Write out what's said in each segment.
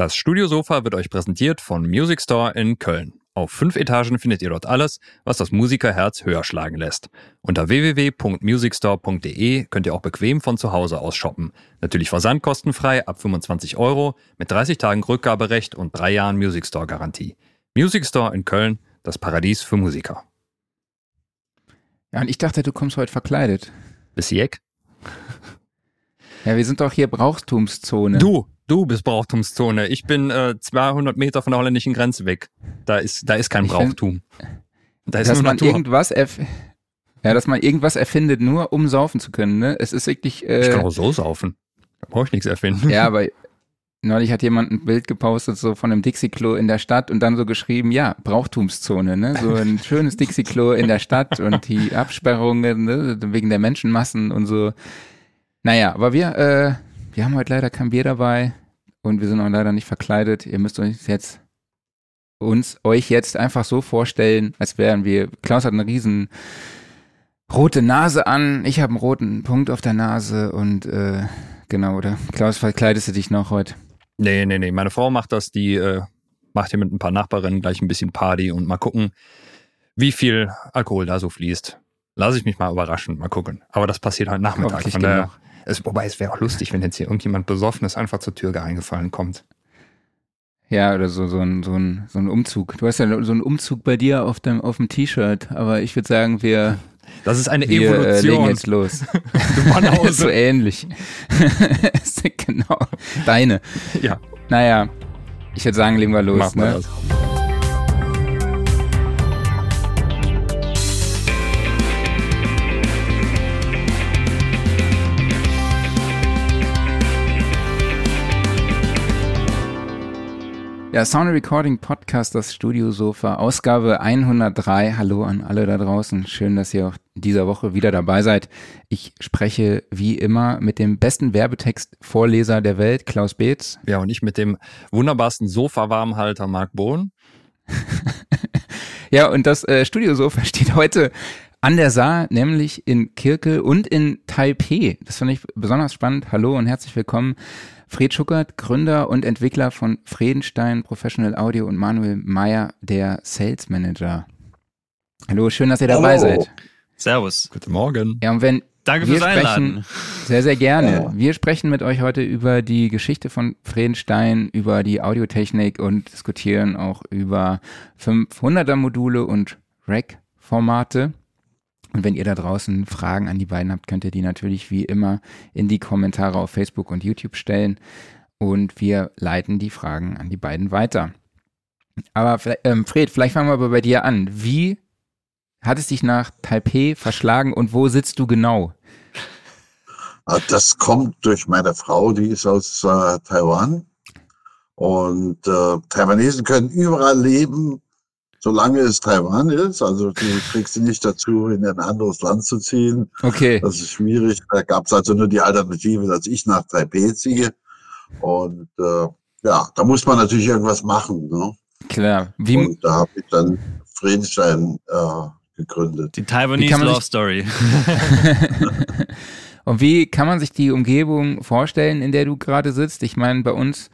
Das Studiosofa wird euch präsentiert von Music Store in Köln. Auf fünf Etagen findet ihr dort alles, was das Musikerherz höher schlagen lässt. Unter www.musicstore.de könnt ihr auch bequem von zu Hause aus shoppen. Natürlich versandkostenfrei ab 25 Euro mit 30 Tagen Rückgaberecht und drei Jahren Music Store Garantie. Music Store in Köln, das Paradies für Musiker. Ja, und ich dachte, du kommst heute verkleidet. Bis Jeck? Ja, wir sind doch hier Brauchtumszone. Du, du bist Brauchtumszone. Ich bin äh, 200 Meter von der holländischen Grenze weg. Da ist, da ist kein Ich Brauchtum. Da ist dass man Natur. irgendwas erf ja, dass man irgendwas erfindet, nur um saufen zu können, ne? Es ist wirklich, Ich kann äh, auch so saufen. Da brauche ich nichts erfinden. ja, aber neulich hat jemand ein Bild gepostet, so von einem Dixie-Klo in der Stadt und dann so geschrieben, ja, Brauchtumszone, ne? So ein schönes Dixie-Klo in der Stadt und die Absperrungen, ne? Wegen der Menschenmassen und so. Naja, aber wir, äh, wir haben heute leider kein Bier dabei und wir sind auch leider nicht verkleidet. Ihr müsst euch jetzt uns euch jetzt einfach so vorstellen, als wären wir. Klaus hat eine riesen rote Nase an, ich habe einen roten Punkt auf der Nase und äh, genau, oder? Klaus, verkleidest du dich noch heute? Nee, nee, nee. Meine Frau macht das, die äh, macht hier mit ein paar Nachbarinnen gleich ein bisschen Party und mal gucken, wie viel Alkohol da so fließt. Lass ich mich mal überraschen, mal gucken. Aber das passiert heute Nachmittag. Hoffentlich Von daher. Es, wobei es wäre auch lustig, wenn jetzt hier irgendjemand Besoffenes einfach zur Tür eingefallen kommt. Ja, oder so, so, ein, so, ein, so ein Umzug. Du hast ja so einen Umzug bei dir auf dem, auf dem T-Shirt, aber ich würde sagen, wir, Das ist eine wir äh, legen Evolution. jetzt los. Du so ähnlich. genau. Deine. ja, Naja, ich würde sagen, legen wir los. machen wir ne? das. Ja, Sound Recording Podcast, das Studiosofa, Ausgabe 103. Hallo an alle da draußen. Schön, dass ihr auch dieser Woche wieder dabei seid. Ich spreche wie immer mit dem besten Werbetext-Vorleser der Welt, Klaus Beetz. Ja, und ich mit dem wunderbarsten Sofa-Warmhalter Marc Bohn. Ja, und das äh, Studiosofa steht heute an der Saar, nämlich in Kirke und in Taipei. Das fand ich besonders spannend. Hallo und herzlich willkommen. Fred Schuckert, Gründer und Entwickler von Fredenstein Professional Audio und Manuel Meyer, der Sales Manager. Hallo, schön, dass ihr dabei Hallo. seid. Servus. Guten Morgen. Ja, und wenn Danke wir fürs Einladen. sprechen, sehr, sehr gerne. Wir sprechen mit euch heute über die Geschichte von Fredenstein, über die Audiotechnik und diskutieren auch über 500er Module und Rack-Formate. Und wenn ihr da draußen Fragen an die beiden habt, könnt ihr die natürlich wie immer in die Kommentare auf Facebook und YouTube stellen. Und wir leiten die Fragen an die beiden weiter. Aber ähm, Fred, vielleicht fangen wir aber bei dir an. Wie hat es dich nach Taipei verschlagen und wo sitzt du genau? Ah, Das kommt durch meine Frau, die ist aus äh, Taiwan. Und äh, Taiwanesen können überall leben, solange es Taiwan ist. Also du kriegst sie nicht dazu, in ein anderes Land zu ziehen. Okay. Das ist schwierig. Da gab es also nur die Alternative, dass ich nach Taipei ziehe. Und äh, ja, da muss man natürlich irgendwas machen. Ne? Klar. Wie, Und da habe ich dann Friedenstein äh, gegründet. Die Taiwanese Love Story. und wie kann man sich die Umgebung vorstellen, in der du gerade sitzt? Ich meine, bei uns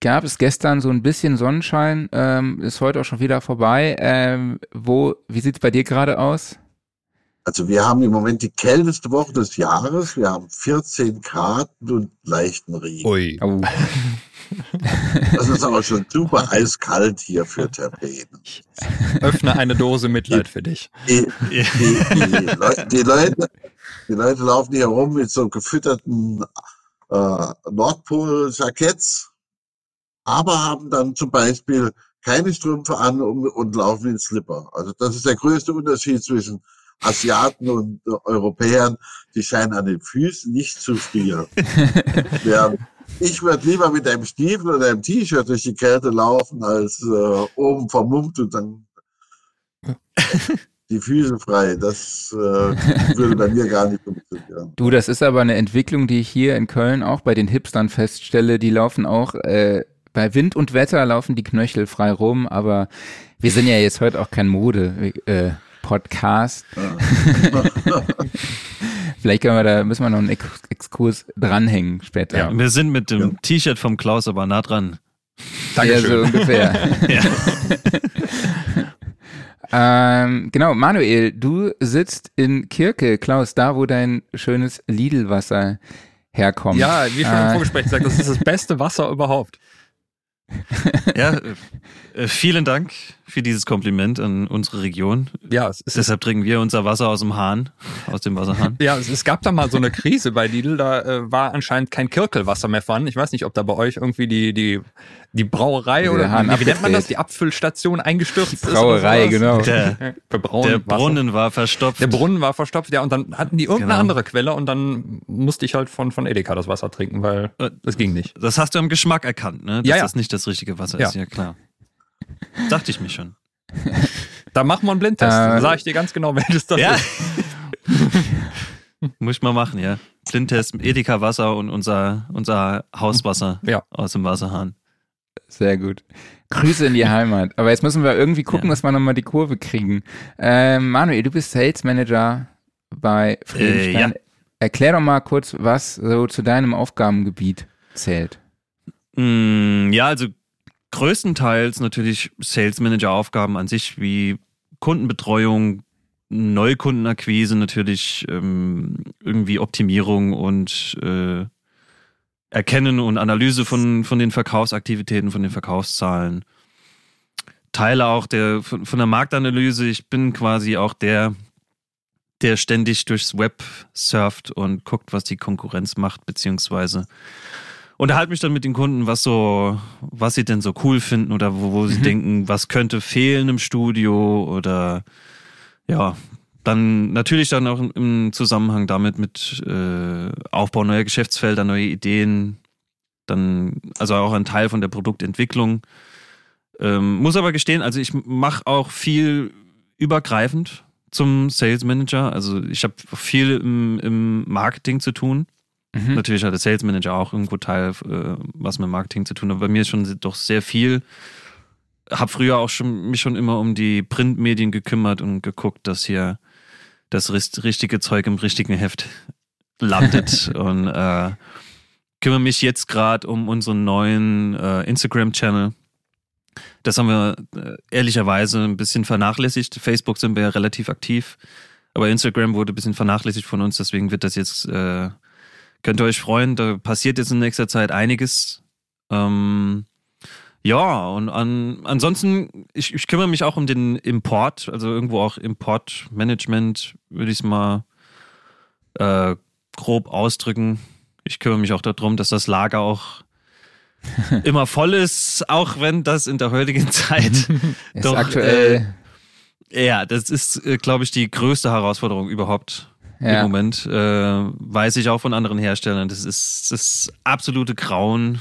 gab es gestern so ein bisschen Sonnenschein, ähm, ist heute auch schon wieder vorbei. Ähm, wo, wie sieht's bei dir gerade aus? Also wir haben im Moment die kälteste Woche des Jahres. Wir haben 14 Grad und leichten Regen. Ui. Oh, Das ist aber schon super eiskalt hier für Terpen. Öffne eine Dose Mitleid für dich. Die, die, die, Leute, die, Leute, die Leute laufen hier rum mit so gefütterten äh, Nordpol-Jacketts, aber haben dann zum Beispiel keine Strümpfe an und, und laufen in Slipper. Also das ist der größte Unterschied zwischen Asiaten und äh, Europäern. Die scheinen an den Füßen nicht zu frieren. Während ich würde lieber mit einem Stiefel oder einem T-Shirt durch die Kälte laufen, als äh, oben vermummt und dann die Füße frei. Das äh, würde bei mir gar nicht funktionieren. du, das ist aber eine Entwicklung, die ich hier in Köln auch bei den Hipstern feststelle. Die laufen auch, äh, bei Wind und Wetter laufen die Knöchel frei rum, aber wir sind ja jetzt heute auch kein Mode. Äh, Podcast. Vielleicht können wir da, müssen wir noch einen Ex Exkurs dranhängen später. Ja. Wir sind mit dem Ja. T-Shirt vom Klaus aber nah dran. Ja, so ungefähr. ähm, genau, Manuel, du sitzt in Kirke, Klaus, da wo dein schönes Lidl-Wasser herkommt. Ja, wie schon im Äh, Vorgespräch gesagt, das ist das beste Wasser überhaupt. Ja, äh, vielen Dank für dieses Kompliment an unsere Region. Ja, es ist Deshalb trinken wir unser Wasser aus dem Hahn, aus dem Wasserhahn. Ja, es, es gab da mal so eine Krise bei Lidl, da äh, war anscheinend kein Kirkelwasser mehr vorhanden. Ich weiß nicht, ob da bei euch irgendwie die, die, die Brauerei Der oder Hahn wie, wie nennt man das, die Abfüllstation eingestürzt ist. oder Brauerei, sowas. genau. Der, der. Brunnen war verstopft. Der Brunnen war verstopft, ja, und dann hatten die irgendeine Genau. andere Quelle und dann musste ich halt von, von Edeka das Wasser trinken, weil Äh, das ging nicht. Das hast du am Geschmack erkannt, ne? Dass Ja, ja. das nicht das richtige Wasser Ja. ist, ja klar. Dachte ich mir schon. Da machen wir einen Blindtest. Äh, Dann sage ich dir ganz genau, welches das Ja. ist. Muss ich mal machen, ja. Blindtest, Edeka Wasser und unser, unser Hauswasser Ja. aus dem Wasserhahn. Sehr gut. Grüße in die Heimat. Aber jetzt müssen wir irgendwie gucken, Ja. dass wir nochmal die Kurve kriegen. Ähm, Manuel, du bist Sales Manager bei Friedenstein. Äh, Erklär doch mal kurz, was so zu deinem Aufgabengebiet zählt. Mm, ja, also größtenteils natürlich Sales Manager Aufgaben an sich wie Kundenbetreuung, Neukundenakquise natürlich, ähm, irgendwie Optimierung und äh, Erkennen und Analyse von, von den Verkaufsaktivitäten, von den Verkaufszahlen. Teile auch der, von, von der Marktanalyse. Ich bin quasi auch der, der ständig durchs Web surft und guckt, was die Konkurrenz macht, beziehungsweise unterhalte mich dann mit den Kunden, was so, was sie denn so cool finden oder wo, wo sie Mhm. denken, was könnte fehlen im Studio oder ja, dann natürlich dann auch im- Zusammenhang damit mit äh, Aufbau neuer Geschäftsfelder, neue Ideen, dann also auch ein Teil von der Produktentwicklung. Ähm, muss aber gestehen, also ich mache auch viel übergreifend zum Sales Manager. Also ich habe viel im, im Marketing zu tun. Mhm. Natürlich hat der Sales Manager auch irgendwo Teil, äh, was mit Marketing zu tun hat. Bei mir ist schon doch sehr viel. Hab früher auch schon mich schon immer um die Printmedien gekümmert und geguckt, dass hier das richtige Zeug im richtigen Heft landet. und äh, kümmere mich jetzt gerade um unseren neuen äh, Instagram-Channel. Das haben wir äh, ehrlicherweise ein bisschen vernachlässigt. Facebook sind wir ja relativ aktiv, aber Instagram wurde ein bisschen vernachlässigt von uns, deswegen wird das jetzt äh, Könnt ihr euch freuen, da passiert jetzt in nächster Zeit einiges. Ähm, ja, und an, ansonsten, ich, ich kümmere mich auch um den Import, also irgendwo auch Importmanagement, würde ich es mal äh, grob ausdrücken. Ich kümmere mich auch darum, dass das Lager auch immer voll ist, auch wenn das in der heutigen Zeit Ist doch, aktuell, ja, das ist, äh, glaube ich, die größte Herausforderung überhaupt im ja. Moment. Äh, weiß ich auch von anderen Herstellern. Das ist das absolute Grauen,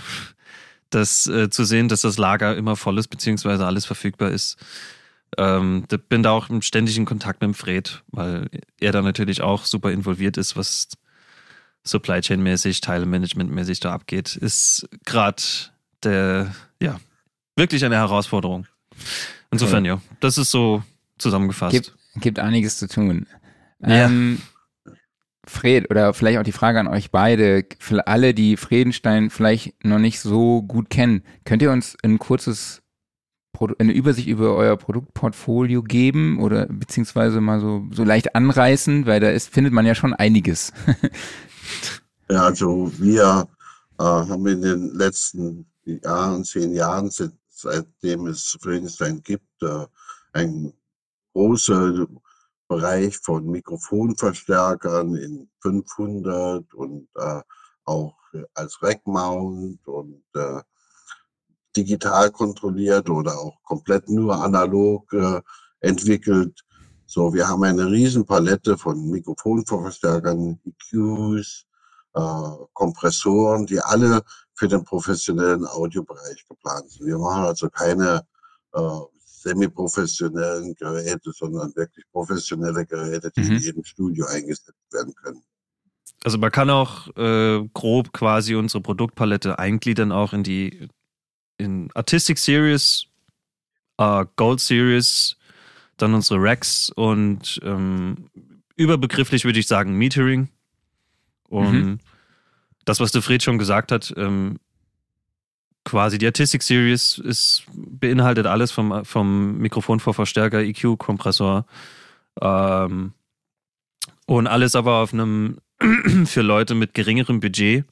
das äh, zu sehen, dass das Lager immer voll ist, beziehungsweise alles verfügbar ist. Ähm, da bin da auch im ständigen Kontakt mit dem Fred, weil er da natürlich auch super involviert ist, was Supply Chain mäßig, Teilemanagement mäßig da abgeht. Ist gerade der, ja, wirklich eine Herausforderung. Insofern, ja, das ist so zusammengefasst. Gibt, gibt einiges zu tun. Ja. Ähm, Fred, oder vielleicht auch die Frage an euch beide, für alle, die Fredenstein vielleicht noch nicht so gut kennen, könnt ihr uns ein kurzes eine Übersicht über euer Produktportfolio geben oder beziehungsweise mal so, so leicht anreißen, weil da ist, findet man ja schon einiges. Ja, also wir äh, haben in den letzten Jahren, zehn Jahren, seit- seitdem es Friedrichstein gibt, äh, einen großen Bereich von Mikrofonverstärkern in 500 und äh, auch als Rack-Mount und äh, digital kontrolliert oder auch komplett nur analog äh, entwickelt. So, wir haben eine riesen Palette von Mikrofonverstärkern, EQs, äh, Kompressoren, die alle für den professionellen Audiobereich geplant sind. Wir machen also keine äh, semi-professionellen Geräte, sondern wirklich professionelle Geräte, die in Mhm. jedem Studio eingesetzt werden können. Also man kann auch äh, grob quasi unsere Produktpalette eingliedern auch in die in Artistic Series, äh, Gold Series, dann unsere Racks und ähm, überbegrifflich würde ich sagen Metering. Und Mhm. das, was der Fred schon gesagt hat, ähm, quasi die Artistic Series ist, beinhaltet alles vom, vom Mikrofonvorverstärker, EQ-Kompressor ähm, und alles aber auf einem für Leute mit geringerem Budget.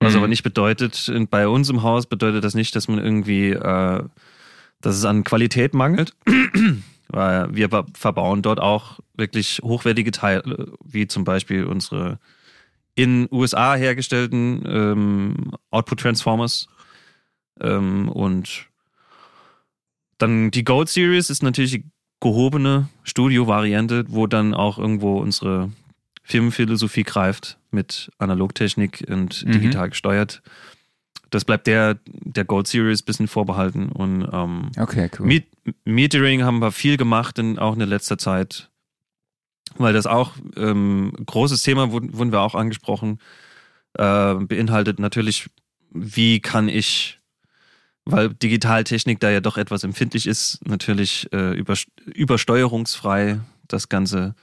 Was Mhm. aber nicht bedeutet, bei uns im Haus bedeutet das nicht, dass man irgendwie, äh, dass es an Qualität mangelt. Weil wir ver- verbauen dort auch wirklich hochwertige Teile, wie zum Beispiel unsere in USA hergestellten ähm, Output Transformers. Ähm, und dann die Gold Series ist natürlich die gehobene Studio-Variante, wo dann auch irgendwo unsere Firmenphilosophie greift mit Analogtechnik und Mhm. digital gesteuert. Das bleibt der, der Gold Series bisschen vorbehalten. Und ähm, Okay, cool. Met Metering haben wir viel gemacht, in, auch in der letzter Zeit, weil das auch ähm, großes Thema wurden, wurden wir auch angesprochen, äh, beinhaltet natürlich, wie kann ich, weil Digitaltechnik da ja doch etwas empfindlich ist, natürlich äh, über, übersteuerungsfrei das Ganze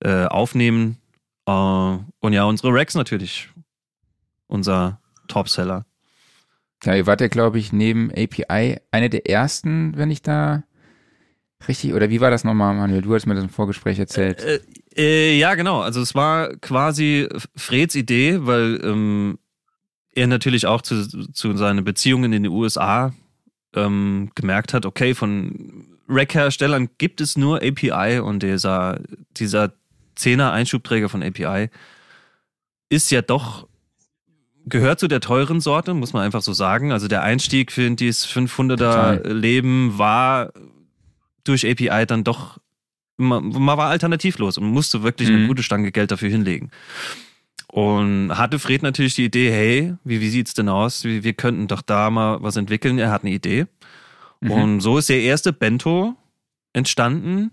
äh, aufnehmen. Äh, und ja, unsere Racks natürlich, unser Topseller. Ja, ihr wart ja, glaube ich, neben API eine der ersten, wenn ich da richtig, oder wie war das nochmal, Manuel? Du hast mir das im Vorgespräch erzählt. Äh, äh, ja, genau. Also es war quasi Freds Idee, weil ähm, er natürlich auch zu, zu seinen Beziehungen in den USA ähm, gemerkt hat, okay, von Rack-Herstellern gibt es nur API und dieser, dieser 10er Einschubträger von API ist ja doch gehört zu der teuren Sorte, muss man einfach so sagen. Also der Einstieg für dieses 500er Total. Leben war durch API dann doch man, man war alternativlos und musste wirklich eine Mhm. gute Stange Geld dafür hinlegen. Und hatte Fred natürlich die Idee, hey, wie, wie sieht's denn aus? Wir, wir könnten doch da mal was entwickeln. Er hat eine Idee. Mhm. Und so ist der erste Bento entstanden.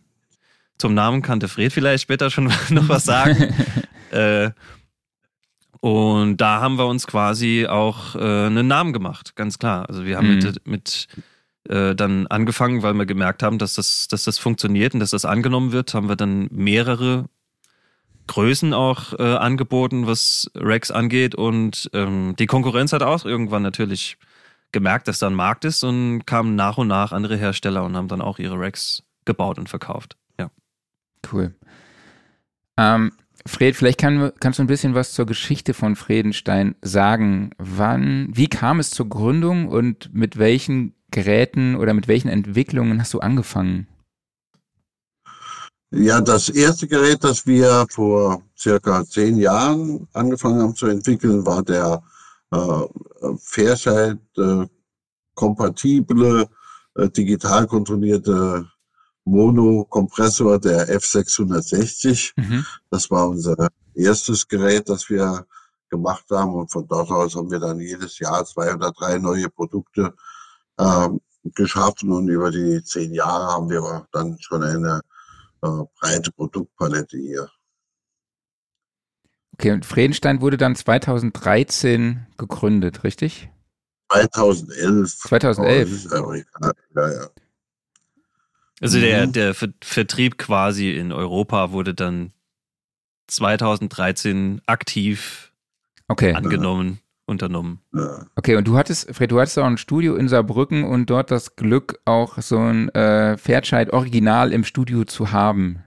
Zum Namen kannte Fred vielleicht später schon noch was sagen. äh, und da haben wir uns quasi auch äh, einen Namen gemacht, ganz klar. Also wir haben Mhm. mit, mit äh, dann angefangen, weil wir gemerkt haben, dass das, dass das funktioniert und dass das angenommen wird, haben wir dann mehrere Größen auch äh, angeboten, was Rex angeht. Und ähm, die Konkurrenz hat auch irgendwann natürlich gemerkt, dass da ein Markt ist und kamen nach und nach andere Hersteller und haben dann auch ihre Rex gebaut und verkauft. Ja. Cool. Ähm, Fred, vielleicht kann, kannst du ein bisschen was zur Geschichte von Fredenstein sagen. Wann, wie kam es zur Gründung und mit welchen Geräten oder mit welchen Entwicklungen hast du angefangen? Ja, das erste Gerät, das wir vor circa zehn Jahren angefangen haben zu entwickeln, war der äh, Fairchild äh, kompatible, äh, digital kontrollierte Mono-Kompressor der F660. Mhm. Das war unser erstes Gerät, das wir gemacht haben. Und von dort aus haben wir dann jedes Jahr zwei oder drei neue Produkte ähm, geschaffen. Und über die zehn Jahre haben wir dann schon eine äh, breite Produktpalette hier. Okay, und Fredenstein wurde dann 2013 gegründet, richtig? 2011. 2011. Oh, das ist aber egal. Ja, ja. Also der, Mhm. der Ver Vertrieb quasi in Europa wurde dann 2013 aktiv Okay. angenommen, unternommen. Okay, und du hattest, Fred, du hattest auch ein Studio in Saarbrücken und dort das Glück, auch so ein äh, Fairchild Original im Studio zu haben.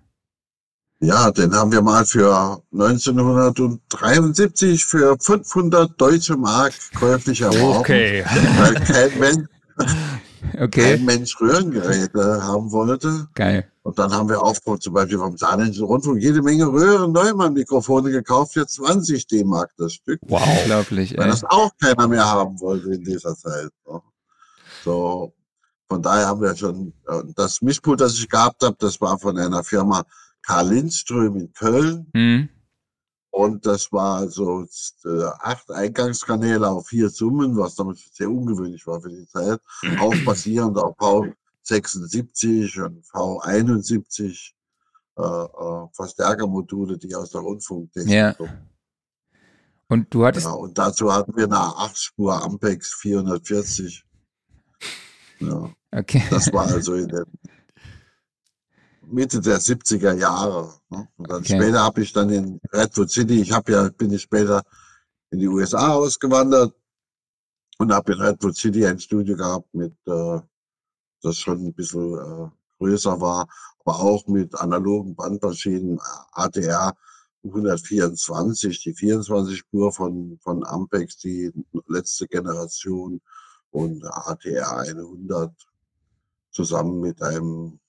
Ja, den haben wir mal für 1973 für 500 deutsche Mark käuflich erworben. Okay. Weil kein Mensch, Okay, kein Mensch Röhrengeräte haben wollte. geil. Und dann haben wir auch vom- zum Beispiel vom Saarländischen Rundfunk jede Menge Röhren-Neumann-Mikrofone gekauft für 20 D-Mark das Stück. Wow. Unglaublich, Weil ey. das auch keiner mehr haben wollte in dieser Zeit. ne? So, von daher haben wir schon, äh, das Mischpult, das ich gehabt habe, das war von einer Firma Karl Lindström in Köln. Hm, Und das war also äh, acht Eingangskanäle auf vier Summen, was damals sehr ungewöhnlich war für die Zeit. Auch basierend auf V76 und V71 äh, äh, Verstärkermodule, die aus der Rundfunktechnik Ja. kommen. Und du hattest, Ja, und dazu hatten wir eine 8-Spur Ampex 440. Ja, okay. das war also in der Mitte der 70er Jahre. Ne? Und dann Okay. später habe ich dann in Redwood City, ich habe ja, bin ich später in die USA ausgewandert Und habe in Redwood City ein Studio gehabt, mit, äh, das schon ein bisschen äh, größer war, aber auch mit analogen Bandmaschinen, ADR 124, die 24 Spur von, von Ampex, die letzte Generation und ATR 100 zusammen mit einem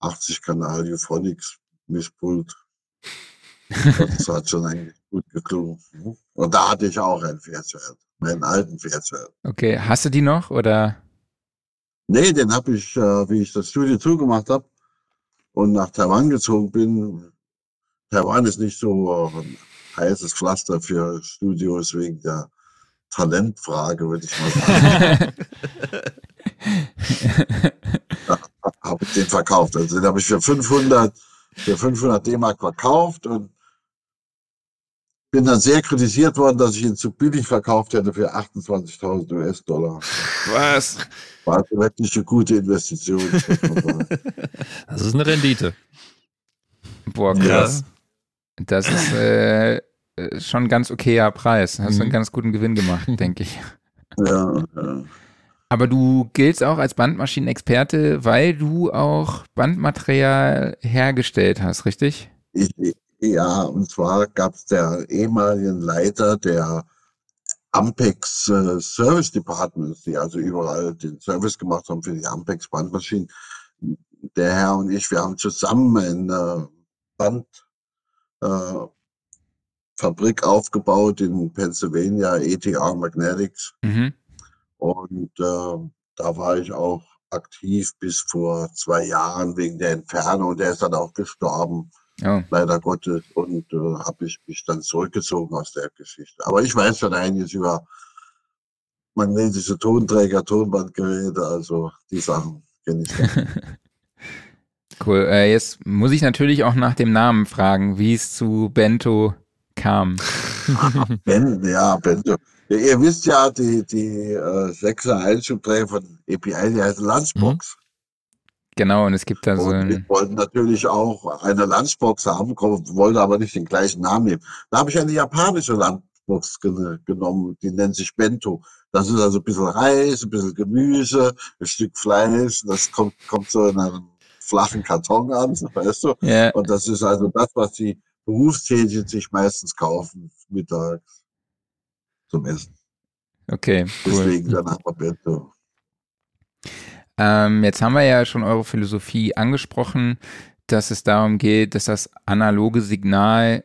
80 Kanal Euphonics Mischpult. Das hat schon eigentlich gut geklungen. Und da hatte ich auch ein Fairchild, meinen alten Fairchild. Okay, hast du die noch oder? Nee, den habe ich, äh, wie ich das Studio zugemacht habe und nach Taiwan gezogen bin. Taiwan ist nicht so ein heißes Pflaster für Studios wegen der Talentfrage, würde ich mal sagen. habe ich den verkauft. Also den habe ich für 500, für 500 D-Mark verkauft und bin dann sehr kritisiert worden, dass ich ihn zu billig verkauft hätte für 28.000 US-Dollar. Was? War also wirklich eine gute Investition. Das ist eine Rendite. Boah, krass. Ja. Das ist äh, schon ein ganz okayer Preis. Hast mhm. einen ganz guten Gewinn gemacht, denke ich. Ja, ja. Aber du giltst auch als Bandmaschinenexperte, weil du auch Bandmaterial hergestellt hast, richtig? Ich, ja, und zwar gab es der ehemaligen Leiter der Ampex äh, Service Departments, die also überall den Service gemacht haben für die Ampex Bandmaschinen. Der Herr und ich, wir haben zusammen eine Bandfabrik äh, aufgebaut in Pennsylvania, ETR Magnetics. Mhm. Und äh, da war ich auch aktiv bis vor zwei Jahren wegen der Entfernung. Der ist dann auch gestorben, oh. leider Gottes. Und äh, habe ich mich dann zurückgezogen aus der Geschichte. Aber ich weiß schon einiges über magnetische Tonträger, Tonbandgeräte, also die Sachen kenne ich. cool. Äh, jetzt muss ich natürlich auch nach dem Namen fragen, wie es zu Bento kam. ben, ja, Bento. Ja, ihr wisst ja, die, die äh, 6er Einschubträger von API, die heißen Lunchbox. Mhm. Genau, und es gibt da so ein. Wir wollten natürlich auch eine Lunchbox haben, wollten aber nicht den gleichen Namen nehmen. Da habe ich eine japanische Lunchbox gen genommen, die nennt sich Bento. Das ist also ein bisschen Reis, ein bisschen Gemüse, ein Stück Fleisch. Das kommt, kommt so in einem flachen Karton an, weißt du? Yeah. Und das ist also das, was die Berufstätigen sich meistens kaufen mittags zum Essen. Okay, cool. Deswegen dann Alphabetto. Ähm, jetzt haben wir ja schon eure Philosophie angesprochen, dass es darum geht, dass das analoge Signal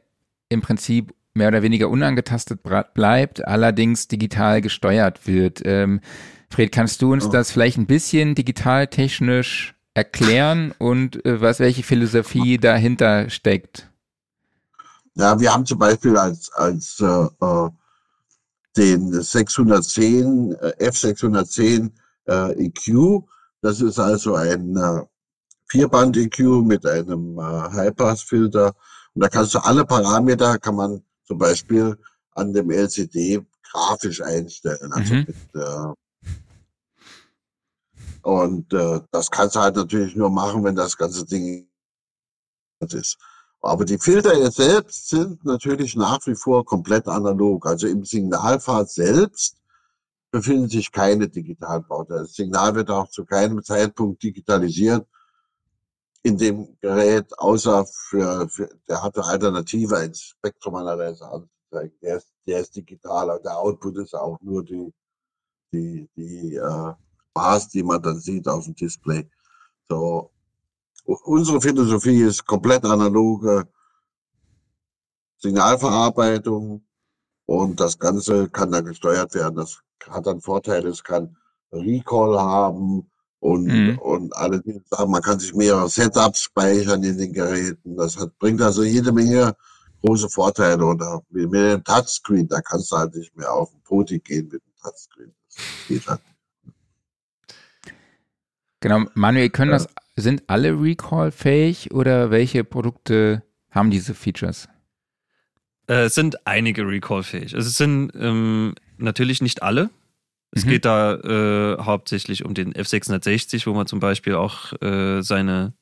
im Prinzip mehr oder weniger unangetastet bleibt, allerdings digital gesteuert wird. Ähm, Fred, kannst du uns oh. das vielleicht ein bisschen digitaltechnisch erklären und äh, was welche Philosophie dahinter steckt? Ja, wir haben zum Beispiel als, als äh, äh den 610, F610 äh, EQ. Das ist also ein äh, Vierband-EQ mit einem äh, Highpass-Filter. Und da kannst du alle Parameter, kann man zum Beispiel an dem LCD grafisch einstellen. Also mhm. mit, äh, und äh, das kannst du halt natürlich nur machen, wenn das ganze Ding ist. Aber die Filter selbst sind natürlich nach wie vor komplett analog. Also im Signalpfad selbst befinden sich keine digitalen Bauten. Das Signal wird auch zu keinem Zeitpunkt digitalisiert in dem Gerät, außer für, für der hatte Alternative, ein Spektrumanalyzer anzuzeigen. Der ist, der ist digital, aber der Output ist auch nur die, die, die äh, Bars, die man dann sieht auf dem Display. So, Unsere Philosophie ist komplett analoge Signalverarbeitung und das Ganze kann dann gesteuert werden. Das hat dann Vorteile, es kann Recall haben und, mhm. und alle diese Sachen. Man kann sich mehrere Setups speichern in den Geräten. Das hat, bringt also jede Menge große Vorteile. Oder mit dem Touchscreen, da kannst du halt nicht mehr auf den Poti gehen mit dem Touchscreen. Das geht halt. Genau, Manuel, können ja. das sind alle Recall-fähig oder welche Produkte haben diese Features? Äh, es sind einige Recall-fähig. Also es sind ähm, natürlich nicht alle. Es mhm. geht da äh, hauptsächlich um den F660, wo man zum Beispiel auch äh, seine,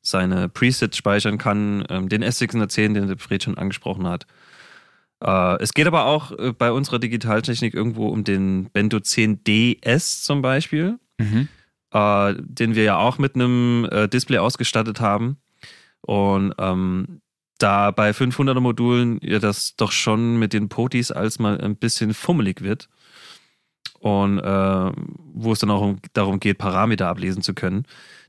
seine Presets speichern kann. Ähm, den S610, den der Fred schon angesprochen hat. Äh, es geht aber auch äh, bei unserer Digitaltechnik irgendwo um den Bento 10DS zum Beispiel, Mhm. Äh, den wir ja auch mit einem äh, Display ausgestattet haben. Und ähm, da bei 500er Modulen ja das doch schon mit den Potis als mal ein bisschen fummelig wird. Und äh, wo es dann auch um, darum geht, Parameter ablesen zu können.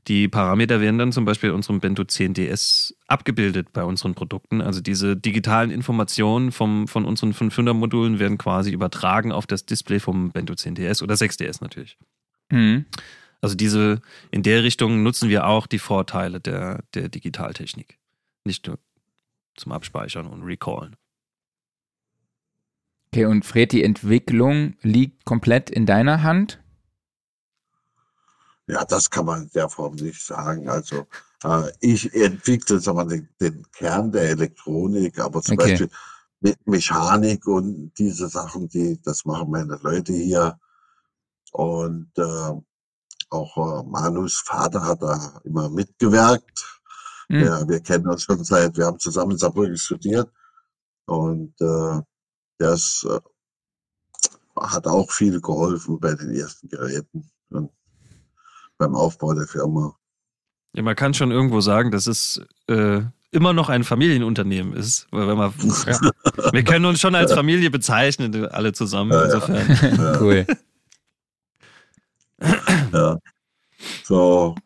Die Parameter werden dann zum Beispiel in unserem Bento 10DS abgebildet bei unseren Produkten. Also diese digitalen Informationen vom, von unseren 500 Modulen werden quasi übertragen auf das Display vom Bento 10DS oder 6DS natürlich. Mhm. Also diese, in der Richtung nutzen wir auch die Vorteile der, der Digitaltechnik. Nicht nur zum Abspeichern und Recallen. Okay, und Fred, die Entwicklung liegt komplett in deiner Hand? Ja, das kann man in der Form nicht sagen. Also äh, ich entwickle sagen wir, den Kern der Elektronik, aber zum Okay. Beispiel mit Mechanik und diese Sachen, die das machen meine Leute hier. Und äh, auch äh, Manus Vater hat da immer mitgewirkt. Hm. Ja, wir kennen uns schon seit, wir haben zusammen in Saarbrücken studiert und äh, der ist, äh, hat auch viel geholfen bei den ersten Geräten und beim Aufbau der Firma. Ja, man kann schon irgendwo sagen, dass es äh, immer noch ein Familienunternehmen ist. Weil wenn man, ja, wir können uns schon als Familie bezeichnen, alle zusammen. Ja, ja. Insofern. Ja, Cool. Ja. So,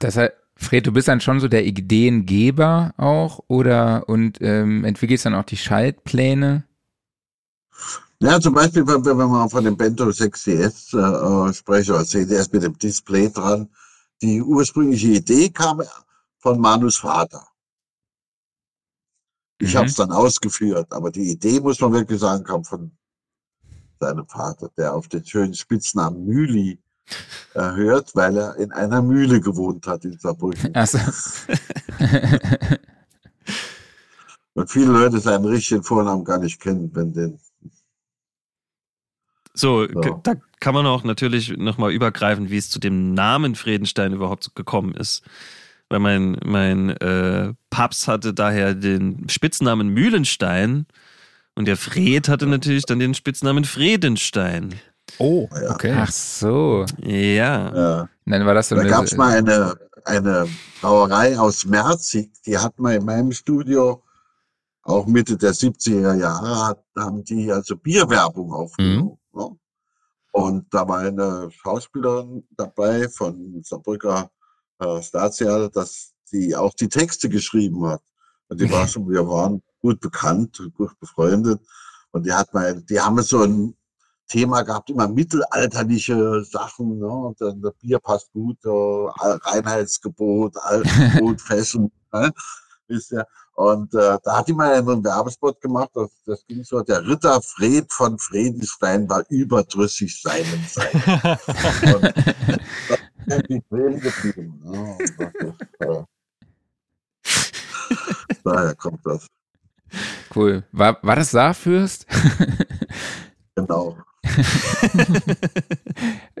Das heißt, Fred, du bist dann schon so der Ideengeber auch oder und ähm, entwickelst dann auch die Schaltpläne? ja, zum Beispiel, wenn, wenn man von dem Bento 6DS äh, spreche, oder CDS mit dem Display dran, die ursprüngliche Idee kam von Manus Vater. Ich Mhm. habe es dann ausgeführt, aber die Idee, muss man wirklich sagen, kam von seinem Vater, der auf den schönen Spitznamen Mühli äh, hört, weil er in einer Mühle gewohnt hat in Saarbrücken. Achso. Und viele Leute seinen richtigen Vornamen gar nicht kennen, wenn den. So, So. da kann man auch natürlich nochmal übergreifen, wie es zu dem Namen Friedenstein überhaupt gekommen ist. Weil mein, mein äh, Paps hatte daher den Spitznamen Mühlenstein und der Fred hatte natürlich dann den Spitznamen Fredenstein. Oh, Ja. okay. Ach so. Ja. Äh, Dann war das so da gab es mal eine, eine Brauerei aus Merzig, die hat mal in meinem Studio auch Mitte der 70er Jahre, hat, haben die also Bierwerbung aufgenommen. Ne? Und da war eine Schauspielerin dabei von Saarbrücker äh, Staatstheater, dass die auch die Texte geschrieben hat. Und die war schon, wir waren gut bekannt, gut befreundet. Und die hat mal, die haben so ein Thema gehabt, immer mittelalterliche Sachen, ne? Und dann das Bier passt gut, äh, Reinheitsgebot, Alkohol, Fashion, ne? Und äh, da hat die mal einen Werbespot gemacht, das, das ging so, der Ritter Fred von Fredenstein war überdrüssig seinen sein. Und das ist die Tränen geblieben. Ne? Und das ist, äh, daher kommt das. Cool. War, war das Saarfürst? Genau.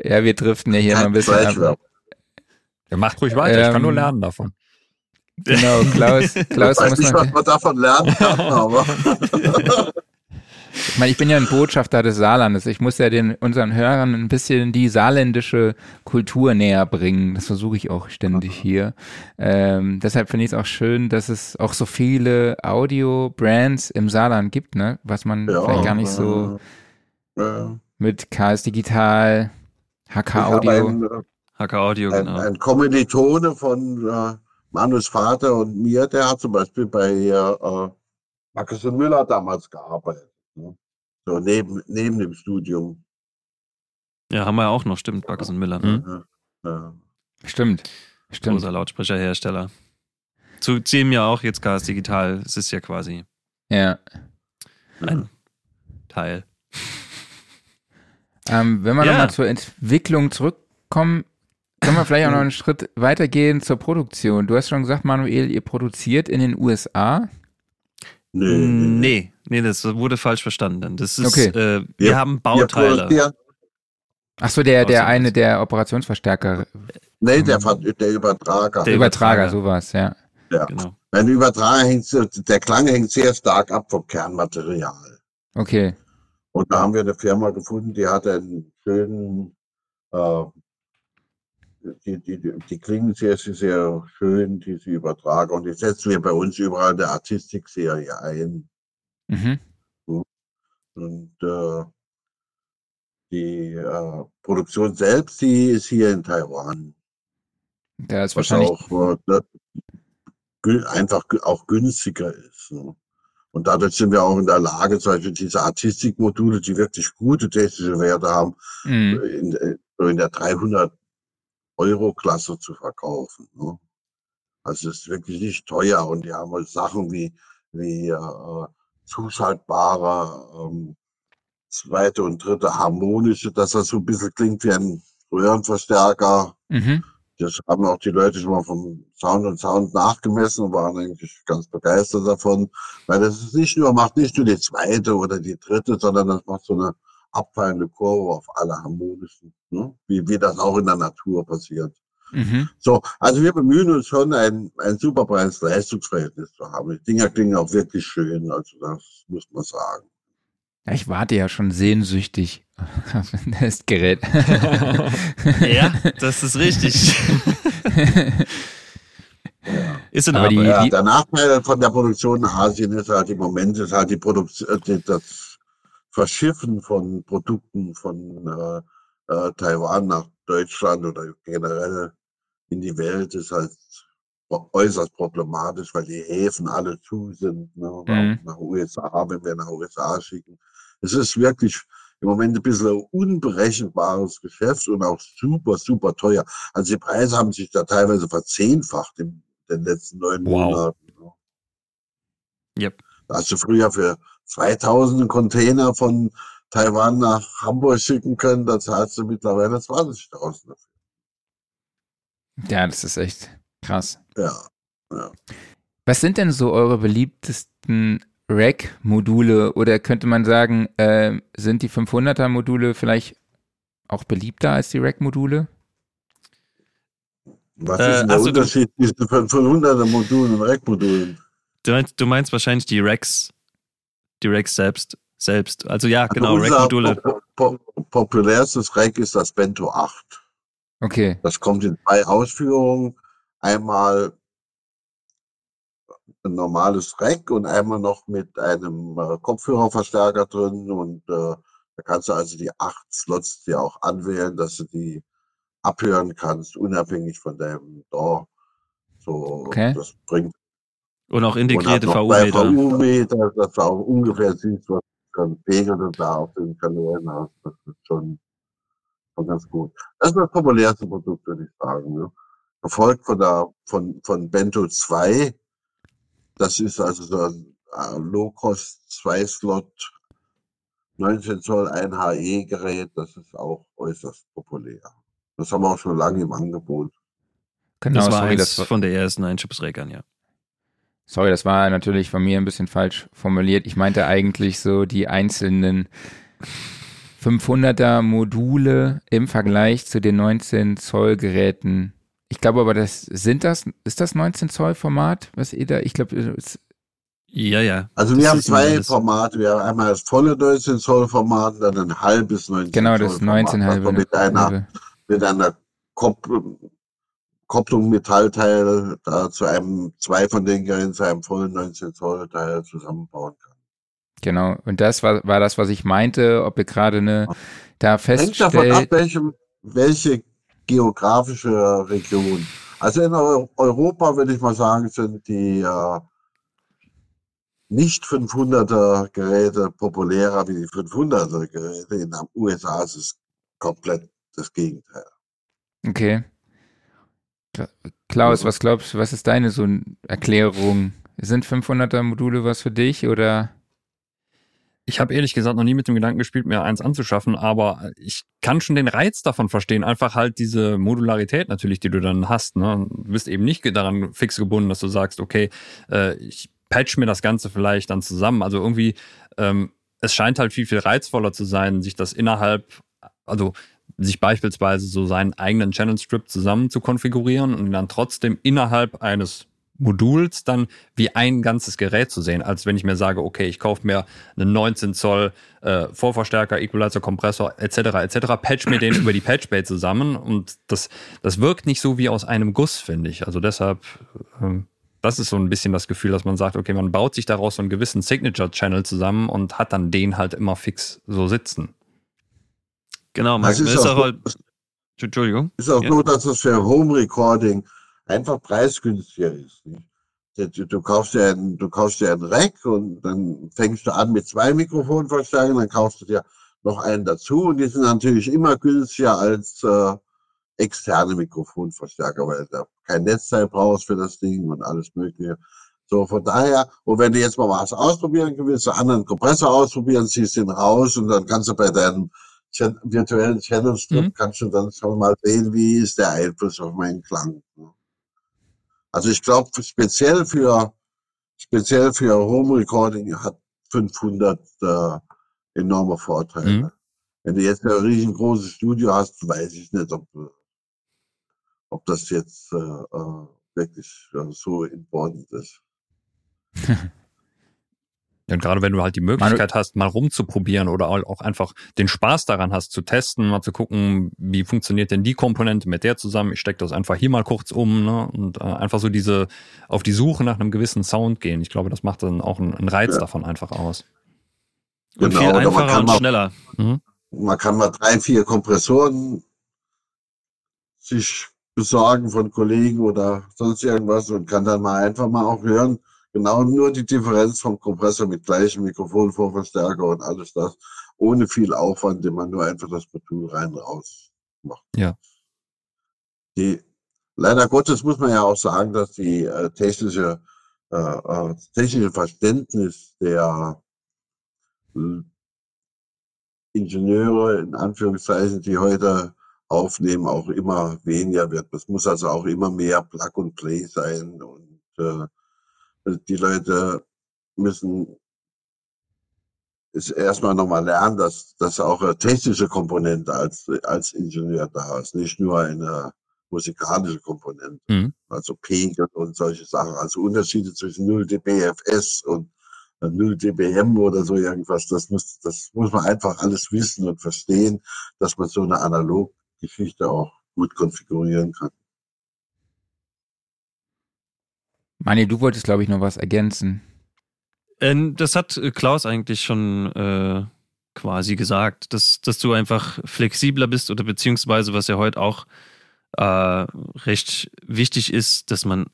ja, wir driften ja hier mal ein bisschen ab. Ja, macht ruhig weiter, ich kann nur Ähm, lernen davon. Genau, Klaus, Klaus Ich weiß muss nicht, man, was man davon lernen kann, aber Ich meine, ich bin ja ein Botschafter des Saarlandes. Ich muss ja den unseren Hörern ein bisschen die saarländische Kultur näher bringen. Das versuche ich auch ständig hier. Ähm, deshalb finde ich es auch schön, dass es auch so viele Audio-Brands im Saarland gibt, ne? Was man ja, vielleicht gar nicht so äh, äh, mit KS Digital, HK Audio. einen, HK Audio, ein, genau. ein Kommilitone von äh, Manus Vater und mir, der hat zum Beispiel bei äh, Markus und Müller damals gearbeitet. So neben, neben dem Studium. Ja, haben wir auch noch, stimmt, Backes und Müller. Ne? Mhm. Ja. Stimmt. Stimmt. Großer Lautsprecherhersteller. Zu dem ja auch jetzt KS Digital. Es ist ja quasi Ja. ein Teil. Ähm, wenn wir Ja. nochmal zur Entwicklung zurückkommen, können wir vielleicht auch noch einen Schritt weitergehen zur Produktion. Du hast schon gesagt, Manuel, ihr produziert in den USA. Nee, nee, nee. Das wurde falsch verstanden. Das ist, Okay. äh, wir Wir- haben Bauteile. produzieren- Ach so, der, der eine, der Operationsverstärker, Nee, der, Ver- der Übertrager. Der Übertrager, Übertrager. sowas, ja. Ja. Genau. Wenn du übertragen hängt, der Klang hängt sehr stark ab vom Kernmaterial. Okay. Und da haben wir eine Firma gefunden, die hat einen schönen, äh, die, die, die, die klingen sehr, sehr, sehr schön, diese Übertragung. Und die setzen wir bei uns überall in der Artistik-Serie ein. Mhm. Und äh, die äh, Produktion selbst, die ist hier in Taiwan. Da ist wahrscheinlich. auch äh, einfach auch günstiger ist. Ne? Und dadurch sind wir auch in der Lage, zum Beispiel diese Artistikmodule, die wirklich gute technische Werte haben, Mhm. in, äh, so in der 300 Euro Klasse zu verkaufen. Ne? Also es ist wirklich nicht teuer und die haben halt Sachen wie, wie äh, zuschaltbare ähm, zweite und dritte harmonische, dass das so ein bisschen klingt wie ein Röhrenverstärker. Mhm. Das haben auch die Leute schon mal vom Sound und Sound nachgemessen und waren eigentlich ganz begeistert davon, weil das ist nicht nur, macht nicht nur die zweite oder die dritte, sondern das macht so eine abfallende Kurve auf alle harmonischen, ne? wie, wie das auch in der Natur passiert. Mhm. So, also wir bemühen uns schon, ein, ein super Preis-Leistungsverhältnis zu haben. Die Dinger klingen auch wirklich schön, also das muss man sagen. Ja, ich warte ja schon sehnsüchtig auf das Gerät. Ja, das ist richtig. Ist in Aber die-. Ja, die- der Nachteil von der Produktion in Asien ist halt im Moment ist halt die Produktion, die, das Verschiffen von Produkten von äh, äh, Taiwan nach Deutschland oder generell in die Welt ist halt äußerst problematisch, weil die Häfen alle zu sind. Ne? Mhm. nach USA, wenn wir nach USA schicken. Es ist wirklich im Moment ein bisschen ein unberechenbares Geschäft und auch super, super teuer. Also die Preise haben sich da teilweise verzehnfacht in den letzten neun Wow. Monaten. ne? Yep. Da hast du früher für 2000 Container von Taiwan nach Hamburg schicken können, da zahlst du mittlerweile 20.000 dafür. Ja, das ist echt krass. Ja. Was sind denn so eure beliebtesten Rack-Module oder könnte man sagen, äh, sind die 500er-Module vielleicht auch beliebter als die Rack-Module? Was Äh, ist denn der ach so, du- Unterschied zwischen 500er Modulen und Rack-Modulen? Du meinst, du meinst wahrscheinlich die Racks, die Racks selbst. Selbst. Also ja, genau, unser Rack-Module. po- po- populärstes Rack ist das Bento 8. Okay. Das kommt in zwei Ausführungen. Einmal ein normales Rack und einmal noch mit einem äh, Kopfhörerverstärker drin. Und äh, da kannst du also die acht Slots dir auch anwählen, dass du die abhören kannst, unabhängig von deinem DAW. So, Okay. das bringt Und auch integrierte VU-Meter. VU-Meter, dass du auch ungefähr siehst, was für ein Pegel du da auf den Kanälen hast. Das ist schon, schon ganz gut. Das ist das populärste Produkt, würde ich sagen. Ne? Gefolgt von der, von, von Bento 2. Das ist also so ein äh, Low-Cost 2-Slot 19 Zoll 1 HE-Gerät. Das ist auch äußerst populär. Das haben wir auch schon lange im Angebot. Genau, Das war sorry, eins das war, von der ersten Einchips-Reckern, ja. sorry, das war natürlich von mir ein bisschen falsch formuliert. Ich meinte eigentlich so die einzelnen 500er Module im Vergleich zu den 19 Zoll Geräten. Ich glaube aber, das sind das, ist das 19 Zoll Format, was ihr da, ich glaube, es- Ja, ja. Also Das wir haben zwei Formate. Wir haben einmal das volle 19 Zoll Format und dann ein halbes 19 genau, Zoll das Format, 19 was halbe. man mit einer, halbe. mit einer Kopplung, Kopplung Metallteil da zu einem, zwei von den Geräten zu einem vollen 19 Zoll Teil zusammenbauen kann. Genau. Und das war, war das, was ich meinte, ob ihr gerade eine da Hängt davon ab, welche, welche geografische Region. Also in Eu- Europa würde ich mal sagen, sind die äh, nicht 500er Geräte populärer wie die 500er Geräte. In den USA ist es komplett das Gegenteil. Okay. Kla- Klaus, was glaubst du, was ist deine so eine Erklärung? Sind 500er Module was für dich oder? Ich habe ehrlich gesagt noch nie mit dem Gedanken gespielt, mir eins anzuschaffen, aber ich kann schon den Reiz davon verstehen. Einfach halt diese Modularität natürlich, die du dann hast. Ne? Du bist eben nicht daran fix gebunden, dass du sagst, okay, äh, ich patch mir das Ganze vielleicht dann zusammen. Also irgendwie, ähm, es scheint halt viel, viel reizvoller zu sein, sich das innerhalb, also sich beispielsweise so seinen eigenen Channel Strip zusammen zu konfigurieren und dann trotzdem innerhalb eines Moduls dann wie ein ganzes Gerät zu sehen, als wenn ich mir sage, okay, ich kaufe mir einen 19 Zoll äh, Vorverstärker, Equalizer, Kompressor etc. etc. Patch mir den über die Patchbay zusammen und das das wirkt nicht so wie aus einem Guss, finde ich. Also deshalb ähm, das ist so ein bisschen das Gefühl, dass man sagt, okay, man baut sich daraus so einen gewissen Signature-Channel zusammen und hat dann den halt immer fix so sitzen. Genau, man Das ist ist auch auch halt, Entschuldigung. Ist auch Ja. so, dass es für Home Recording einfach preisgünstiger ist. Nicht? Du, du kaufst dir ein, du kaufst dir ein Rack und dann fängst du an mit zwei Mikrofonverstärkern, dann kaufst du dir noch einen dazu und die sind natürlich immer günstiger als äh, externe Mikrofonverstärker, weil du kein Netzteil brauchst für das Ding und alles Mögliche. So, von daher, und wenn du jetzt mal was ausprobieren willst, einen anderen Kompressor ausprobieren, ziehst den raus und dann kannst du bei deinem virtuellen Channel Strip Mhm. kannst du dann schon mal sehen, wie ist der Einfluss auf meinen Klang. ne? Also ich glaube, speziell für, speziell für Home Recording hat 500 äh, enorme Vorteile. Mhm. Wenn du jetzt ein riesengroßes Studio hast, weiß ich nicht, ob, ob das jetzt äh, äh, wirklich äh, so important ist. Und gerade wenn du halt die Möglichkeit hast, mal rumzuprobieren oder auch einfach den Spaß daran hast, zu testen, mal zu gucken, wie funktioniert denn die Komponente mit der zusammen. Ich stecke das einfach hier mal kurz um ne? und äh, einfach so diese auf die Suche nach einem gewissen Sound gehen. Ich glaube, das macht dann auch einen, einen Reiz Ja. davon einfach aus. Und Genau, viel oder man einfacher kann und mal- schneller. Man kann mal drei, vier Kompressoren sich besorgen von Kollegen oder sonst irgendwas und kann dann mal einfach mal auch hören, genau nur die Differenz vom Kompressor mit gleichem Mikrofonvorverstärker und alles das, ohne viel Aufwand, den man nur einfach das Modul rein raus macht. Ja. Die, leider Gottes muss man ja auch sagen, dass die äh, technische, äh, äh, technische Verständnis der äh, Ingenieure in Anführungszeichen, die heute aufnehmen, auch immer weniger wird. Es muss also auch immer mehr Plug and Play sein und äh, die Leute müssen es erstmal nochmal lernen, dass, dass auch eine technische Komponente als, als Ingenieur da ist, nicht nur eine musikalische Komponente. Mhm. Also Pegel und solche Sachen. Also Unterschiede zwischen 0 dBFS und 0 dBm oder so irgendwas, das muss, das muss man einfach alles wissen und verstehen, dass man so eine Analoggeschichte auch gut konfigurieren kann. Mani, du wolltest, glaube ich, noch was ergänzen. Ähm, das hat äh, Klaus eigentlich schon äh, quasi gesagt, dass, dass du einfach flexibler bist oder beziehungsweise, was ja heute auch äh, recht wichtig ist, dass man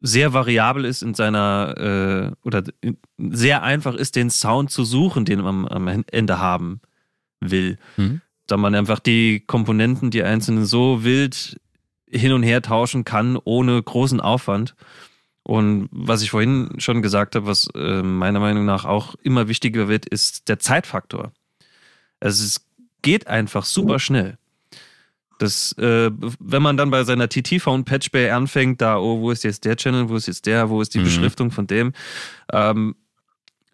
sehr variabel ist in seiner äh, oder in, sehr einfach ist, den Sound zu suchen, den man am Ende haben will. Mhm. Da man einfach die Komponenten, die einzelnen so wild hin und her tauschen kann, ohne großen Aufwand. Und was ich vorhin schon gesagt habe, was äh, meiner Meinung nach auch immer wichtiger wird, ist der Zeitfaktor. Also es geht einfach super schnell. Das, äh, wenn man dann bei seiner TT-Phone Patchbay anfängt, da, oh, wo ist jetzt der Channel, wo ist jetzt der, wo ist die Mhm. Beschriftung von dem, ähm,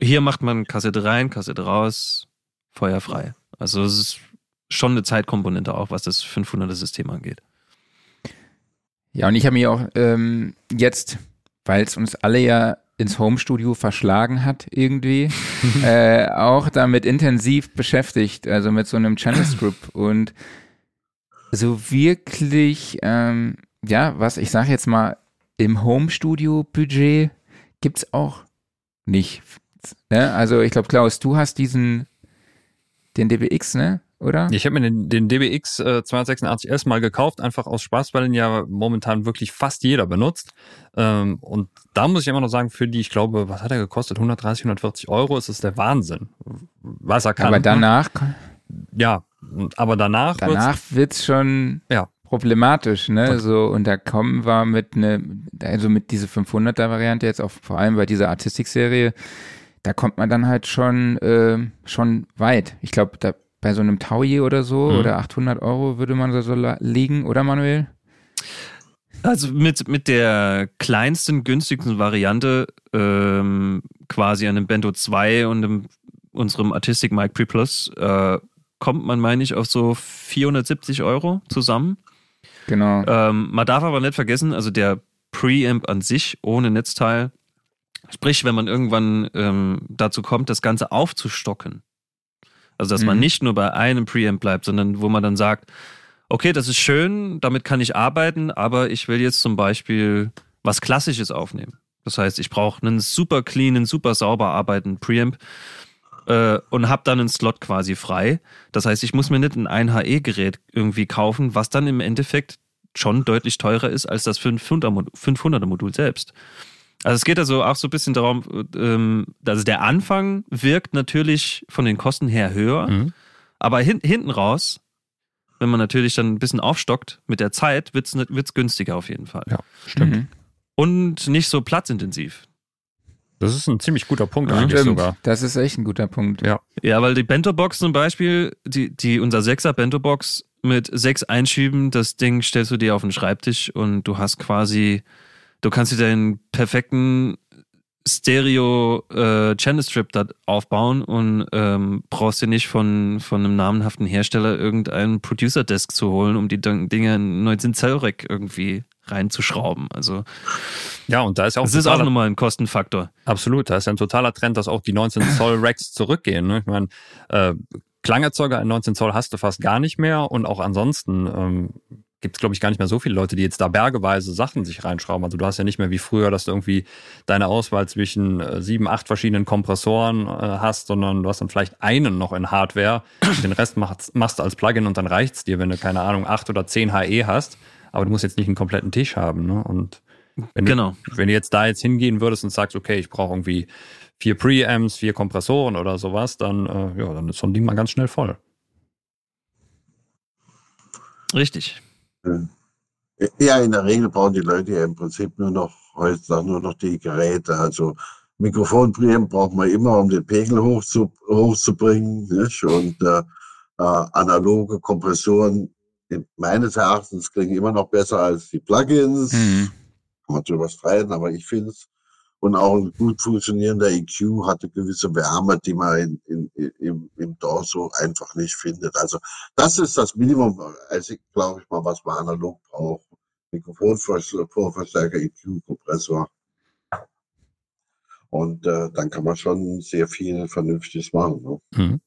hier macht man Kassette rein, Kassette raus, Feuer frei. Also es ist schon eine Zeitkomponente auch, was das 500er System angeht. Ja, und ich habe mich auch ähm, jetzt, weil es uns alle ja ins Homestudio verschlagen hat irgendwie, äh, auch damit intensiv beschäftigt, also mit so einem Channel Strip und so wirklich, ähm, ja, was ich sage jetzt mal, im Homestudio-Budget gibt's auch nicht. Ne? Also ich glaube, Klaus, du hast diesen, den DBX, ne? Oder? Ich habe mir den, den DBX äh, 286S mal gekauft, einfach aus Spaß, weil ihn ja momentan wirklich fast jeder benutzt. Ähm, und da muss ich immer noch sagen, für die, ich glaube, was hat er gekostet? 130, 140 Euro, ist es der Wahnsinn. Was er kann. Aber danach, Ja, aber danach, danach wird's schon Ja. problematisch, ne? So, und da kommen wir mit ne, also mit dieser 500er Variante jetzt auch vor allem bei dieser Artistik-Serie, da kommt man dann halt schon, äh, schon weit. Ich glaube, da bei so einem Taui oder so Mhm. oder 800 Euro würde man so, so liegen, oder Manuel? Also mit, mit der kleinsten, günstigsten Variante, ähm, quasi einem Bento 2 und einem, unserem Artistic Mic Pre Plus, äh, kommt man, meine ich, auf so 470 Euro zusammen. Genau. Ähm, man darf aber nicht vergessen, also der Preamp an sich ohne Netzteil. Sprich, wenn man irgendwann ähm, dazu kommt, das Ganze aufzustocken. Also, dass mhm. man nicht nur bei einem Preamp bleibt, sondern wo man dann sagt, okay, das ist schön, damit kann ich arbeiten, aber ich will jetzt zum Beispiel was Klassisches aufnehmen. Das heißt, ich brauche einen super cleanen, super sauber arbeitenden Preamp äh, und habe dann einen Slot quasi frei. Das heißt, ich muss mir nicht ein 1HE-Gerät irgendwie kaufen, was dann im Endeffekt schon deutlich teurer ist als das 500er Modul selbst. Also es geht also auch so ein bisschen darum, also der Anfang wirkt natürlich von den Kosten her höher, mhm. aber hin, hinten raus, wenn man natürlich dann ein bisschen aufstockt mit der Zeit, wird es günstiger auf jeden Fall. Ja, stimmt. Mhm. Und nicht so platzintensiv. Das ist ein ziemlich guter Punkt ja, eigentlich sogar. Das ist echt ein guter Punkt. Ja, ja weil die Bento-Box zum Beispiel, die, die, unser 6er Bento-Box mit sechs Einschüben, das Ding stellst du dir auf den Schreibtisch und du hast quasi, du kannst dir deinen perfekten Stereo äh, Channel Strip da aufbauen und ähm, brauchst dir nicht von, von einem namenhaften Hersteller irgendeinen Producer Desk zu holen, um die Dinge in 19 Zell Rack irgendwie reinzuschrauben. Also ja, und da ist auch das ist auch nochmal ein Kostenfaktor. Absolut, da ist ja ein totaler Trend, dass auch die 19 Zoll Racks zurückgehen. Ne? Ich meine, äh, Klangerzeuger in 19 Zoll hast du fast gar nicht mehr und auch ansonsten ähm, gibt es, glaube ich, gar nicht mehr so viele Leute, die jetzt da bergeweise Sachen sich reinschrauben. Also du hast ja nicht mehr wie früher, dass du irgendwie deine Auswahl zwischen äh, sieben, acht verschiedenen Kompressoren äh, hast, sondern du hast dann vielleicht einen noch in Hardware. Den Rest machst, machst du als Plugin und dann reicht's dir, wenn du, keine Ahnung, acht oder zehn HE hast. Aber du musst jetzt nicht einen kompletten Tisch haben. Ne? Und wenn, genau. du, wenn du jetzt da jetzt hingehen würdest und sagst, okay, ich brauche irgendwie vier Preamps, vier Kompressoren oder sowas, dann, äh, ja, dann ist so ein Ding mal ganz schnell voll. Richtig. Ja, in der Regel brauchen die Leute ja im Prinzip nur noch heutzutage nur noch die Geräte. Also Mikrofonpreamp braucht man immer, um den Pegel hochzu, hochzubringen. Nicht? Und äh, äh, analoge Kompressoren meines Erachtens klingen immer noch besser als die Plugins. Mhm. Kann man drüber streiten, aber ich finde es. Und auch ein gut funktionierender EQ hatte gewisse Wärme, die man in, in, im, im Dorso einfach nicht findet. Also das ist das Minimum, also glaube ich mal, was man analog braucht. Mikrofonvorverstärker, EQ, Kompressor. Und äh, dann kann man schon sehr viel Vernünftiges machen. Ne? Mhm.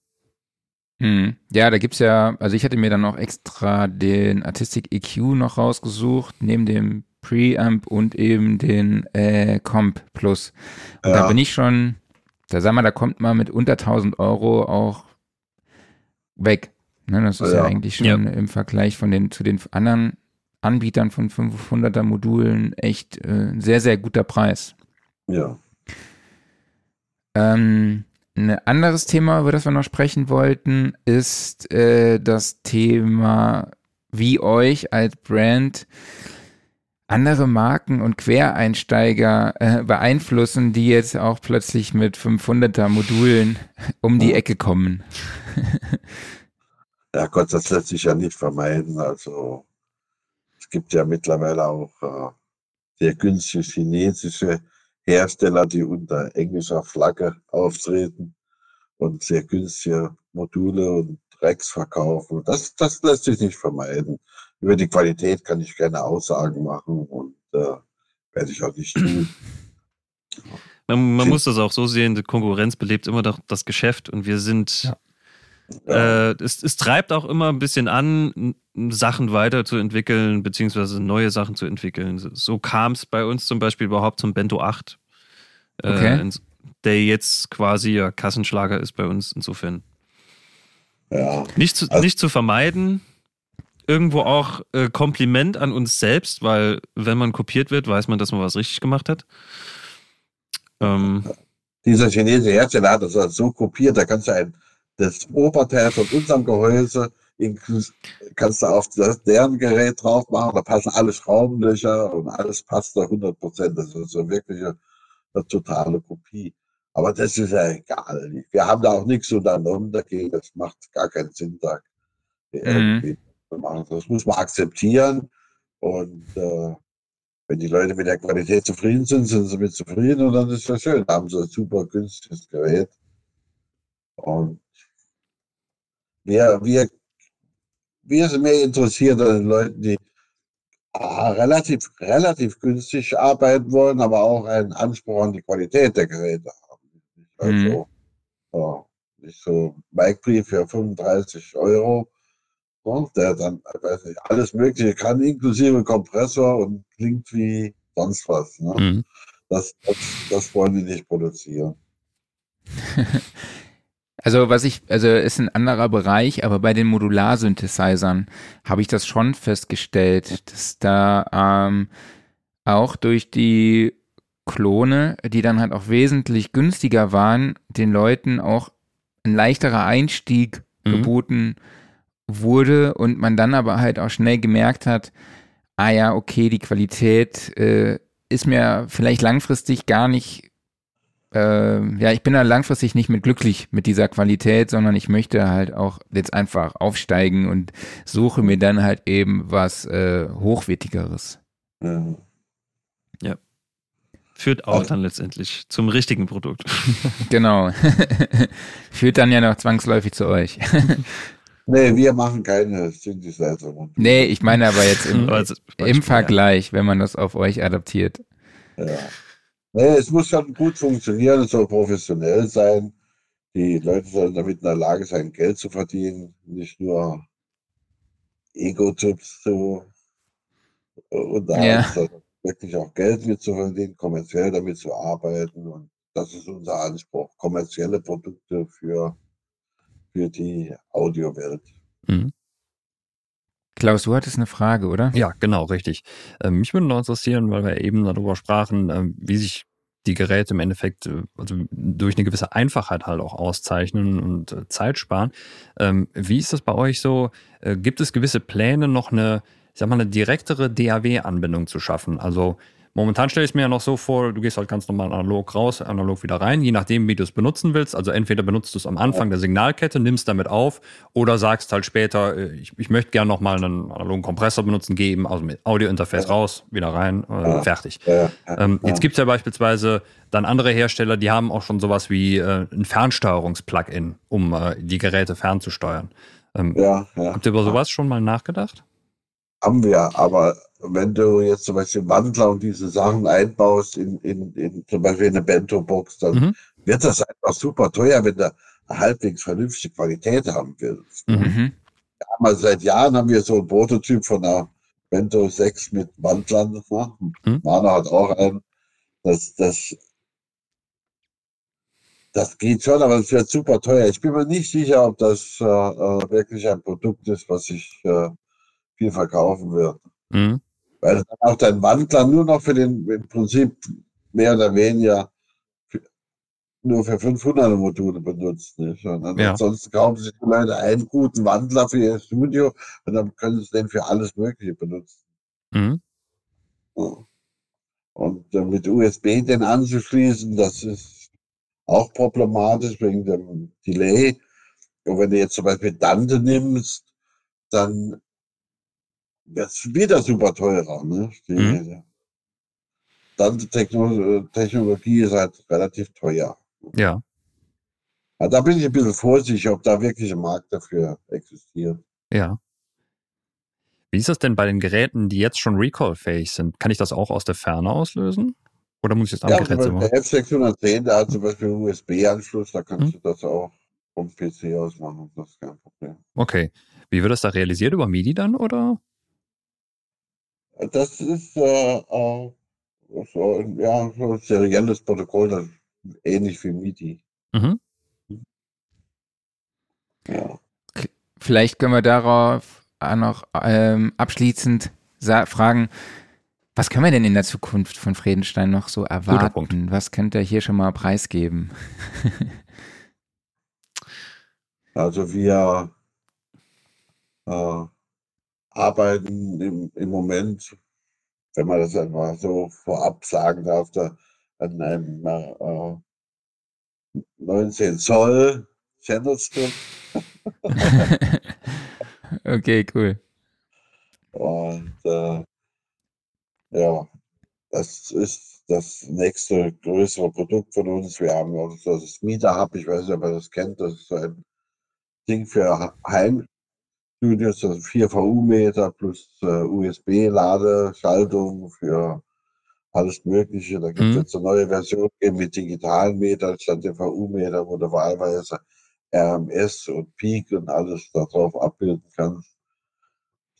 Hm. Ja, da gibt's ja, also ich hatte mir dann noch extra den Artistic EQ noch rausgesucht, neben dem Preamp und eben den äh, Comp Plus. Und ja. da bin ich schon, da sag mal, da kommt man mit unter 1000 Euro auch weg. Ne, das ist ja, ja eigentlich schon ja. im Vergleich von den, zu den anderen Anbietern von 500er Modulen echt äh, sehr, sehr guter Preis. Ja. Ähm, ein anderes Thema, über das wir noch sprechen wollten, ist äh, das Thema, wie euch als Brand andere Marken und Quereinsteiger äh, beeinflussen, die jetzt auch plötzlich mit 500er Modulen um die Ecke kommen. ja Gott, das lässt sich ja nicht vermeiden. Also es gibt ja mittlerweile auch äh, sehr günstige chinesische Hersteller, die unter englischer Flagge auftreten und sehr günstige Module und Racks verkaufen. Das, das lässt sich nicht vermeiden. Über die Qualität kann ich keine Aussagen machen und äh, werde ich auch nicht tun. Man, man muss das auch so sehen, die Konkurrenz belebt immer doch das Geschäft und wir sind ja. Äh, es, es, treibt auch immer ein bisschen an, Sachen weiterzuentwickeln, beziehungsweise neue Sachen zu entwickeln. So kam es bei uns zum Beispiel überhaupt zum Bento 8. Äh, okay. Äh, der jetzt quasi ja Kassenschlager ist bei uns insofern. Ja. Nicht zu, also, nicht zu vermeiden, irgendwo auch äh, Kompliment an uns selbst, weil wenn man kopiert wird, weiß man, dass man was richtig gemacht hat. Ähm, Dieser chinesische Hersteller hat das so kopiert, da kannst du ein, das Oberteil von unserem Gehäuse kannst du auf das, deren Gerät drauf machen, da passen alle Schraubenlöcher und alles passt da 100 Prozent. Das ist so wirklich eine, eine, totale Kopie. Aber das ist ja egal. Wir haben da auch nichts unternommen dagegen. Das macht gar keinen Sinn, da irgendwie mhm. Machen. Das muss man akzeptieren. Und äh, wenn die Leute mit der Qualität zufrieden sind, sind sie mit zufrieden und dann ist das schön. Da haben sie ein super günstiges Gerät. Und wir, wir wir sind mehr interessiert an den Leuten, die ah, relativ, relativ günstig arbeiten wollen, aber auch einen Anspruch an die Qualität der Geräte haben. Also, ja, nicht so Mike für 35 Euro, der dann, weiß nicht, alles Mögliche kann, inklusive Kompressor und klingt wie sonst was. Ne? Mhm. Das, das, das wollen die nicht produzieren. Also was ich, also ist ein anderer Bereich, aber bei den Modular-Synthesizern habe ich das schon festgestellt, dass da ähm, auch durch die Klone, die dann halt auch wesentlich günstiger waren, den Leuten auch ein leichterer Einstieg Mhm. geboten wurde und man dann aber halt auch schnell gemerkt hat, ah ja, okay, die Qualität äh, ist mir vielleicht langfristig gar nicht, äh, ja, ich bin da langfristig nicht mit glücklich mit dieser Qualität, sondern ich möchte halt auch jetzt einfach aufsteigen und suche mir dann halt eben was äh, Hochwertigeres. Ja. Führt auch Also- dann letztendlich zum richtigen Produkt. Genau. Führt dann ja noch zwangsläufig zu euch. Nee, wir machen keine Synthesizer. nee, ich meine aber jetzt im, im Vergleich, wenn man das auf euch adaptiert. Ja. Nee, es muss schon gut funktionieren, es soll professionell sein. Die Leute sollen damit in der Lage sein, Geld zu verdienen, nicht nur Ego-Tipps zu und da Ja. sondern wirklich auch Geld mit zu verdienen, kommerziell damit zu arbeiten. Und das ist unser Anspruch. Kommerzielle Produkte für, für die Audiowelt. Mhm. Klaus, du hattest eine Frage, oder? Ja, genau, richtig. Ähm, mich würde noch interessieren, weil wir eben darüber sprachen, ähm, wie sich die Geräte im Endeffekt äh, also durch eine gewisse Einfachheit halt auch auszeichnen und äh, Zeit sparen. Ähm, wie ist das bei euch so? Äh, gibt es gewisse Pläne, noch eine, ich sag mal, eine direktere DAW-Anbindung zu schaffen? Also momentan stelle ich es mir ja noch so vor, du gehst halt ganz normal analog raus, analog wieder rein, je nachdem, wie du es benutzen willst. Also entweder benutzt du es am Anfang der Signalkette, nimmst damit auf oder sagst halt später, äh, ich, ich möchte gerne nochmal einen analogen Kompressor benutzen, gehe eben also mit Audiointerface raus, wieder rein, äh, fertig. Ja, Ähm. Jetzt gibt es ja beispielsweise dann andere Hersteller, die haben auch schon sowas wie äh, ein Fernsteuerungs-Plugin, um äh, die Geräte fernzusteuern. Ähm, ja, ja. Habt ihr über sowas schon mal nachgedacht? Haben wir, aber wenn du jetzt zum Beispiel Wandler und diese Sachen einbaust in, in, in zum Beispiel in eine Bento-Box, dann Mhm. wird das einfach super teuer, wenn du eine halbwegs vernünftige Qualität haben willst. Mhm. Mhm. Aber seit Jahren haben wir so einen Prototyp von einer Bento 6 mit Wandlern. Mhm. Mana hat auch einen. Das, das, das geht schon, aber es wird super teuer. Ich bin mir nicht sicher, ob das äh, äh, wirklich ein Produkt ist, was sich äh, viel verkaufen wird. Mhm. Weil dann auch dein Wandler nur noch für den, im Prinzip mehr oder weniger für, nur für 500 Module benutzt. Nicht? Und dann Ja. ansonsten kaufen sich die Leute einen guten Wandler für ihr Studio und dann können sie den für alles Mögliche benutzen. Mhm. Ja. Und äh, mit USB den anzuschließen, das ist auch problematisch wegen dem Delay. Und wenn du jetzt zum Beispiel Dante nimmst, dann es wieder super teurer. Ne? Die Mhm. Dante-Technologie ist halt relativ teuer. Ja. Ja, da bin ich ein bisschen vorsichtig, ob da wirklich ein Markt dafür existiert. Ja. Wie ist das denn bei den Geräten, die jetzt schon recall-fähig sind? Kann ich das auch aus der Ferne auslösen? Oder muss ich das am Ja, Gerät selber? der F610, der hat zum Beispiel einen USB-Anschluss, da kannst Mhm. du das auch vom PC aus machen, das ist kein Problem. Okay. Wie wird das da realisiert? Über MIDI dann oder? Das ist äh, äh, so, ein- ja, so ein serielles Protokoll, das ist ähnlich wie MIDI. Mhm. Ja. Vielleicht können wir darauf auch noch ähm, abschließend fragen, was können wir denn in der Zukunft von Friedenstein noch so erwarten? Was könnt ihr hier schon mal preisgeben? Also wir äh, arbeiten im, im Moment, wenn man das einfach so vorab sagen darf, da an einem äh, 19 Zoll Senderstrip okay, cool. und äh, ja, das ist das nächste größere Produkt von uns. Wir haben auch das Mieter Hub, ich weiß nicht, ob ihr das kennt, das ist so ein Ding für Heim, Studios, also 4 VU-Meter plus äh, USB-Ladeschaltung für alles Mögliche. Da gibt es Mhm. jetzt eine neue Version mit digitalen Metern statt der VU-Meter, wo du wahlweise RMS und Peak und alles darauf abbilden kannst.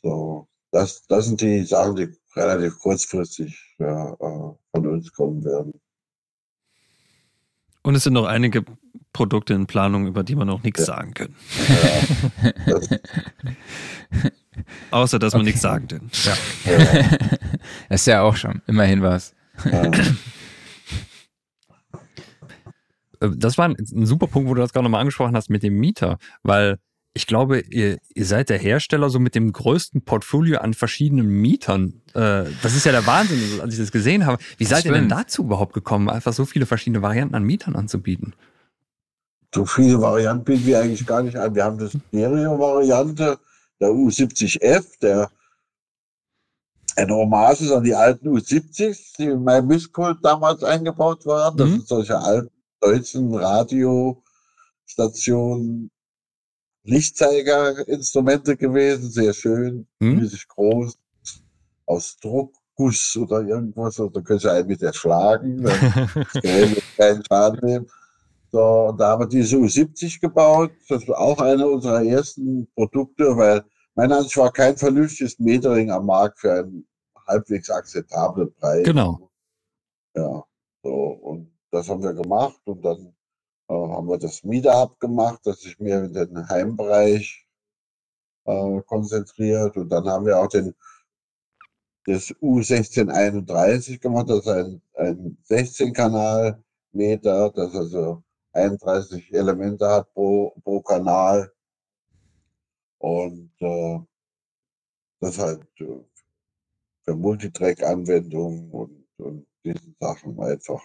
So, das, das sind die Sachen, die relativ kurzfristig ja, äh, von uns kommen werden. Und es sind noch einige Produkte in Planung, über die wir noch nichts Ja. sagen können. Ja, Außer, dass wir Okay. nichts sagen können. ja, Das ist ja auch schon, immerhin was. ja. Äh, Das war ein, ein super Punkt, wo du das gerade nochmal angesprochen hast mit dem Mieter, weil ich glaube, ihr, ihr seid der Hersteller so mit dem größten Portfolio an verschiedenen Mietern. Äh, das ist ja der Wahnsinn, als ich das gesehen habe. Wie seid ihr denn dazu überhaupt gekommen, einfach so viele verschiedene Varianten an Mietern anzubieten? So viele Varianten bieten wir eigentlich gar nicht an. Wir haben das Stereo-Variante, der U70F, der eine Hommage ist an die alten U70s, die in meinem Mischpult damals eingebaut waren. Das Mhm. sind solche alten deutschen Radiostationen, Lichtzeigerinstrumente gewesen, sehr schön, Mhm. riesig groß, aus Druckguss oder irgendwas. Da könnt ihr einen mit erschlagen. Dann keinen Schaden nehmen. So, da haben wir diese U70 gebaut. Das war auch eine unserer ersten Produkte, weil meiner Ansicht war kein vernünftiges Metering am Markt für einen halbwegs akzeptablen Preis. Genau. Ja, so, und das haben wir gemacht und dann äh, haben wir das Meetup gemacht, das sich mehr in den Heimbereich äh, konzentriert und dann haben wir auch den das U1631 gemacht, das ist ein, ein 16-Kanal-Meter, das also 31 Elemente hat pro, pro Kanal und äh, das halt äh, für Multitrack-Anwendungen und, und diese Sachen einfach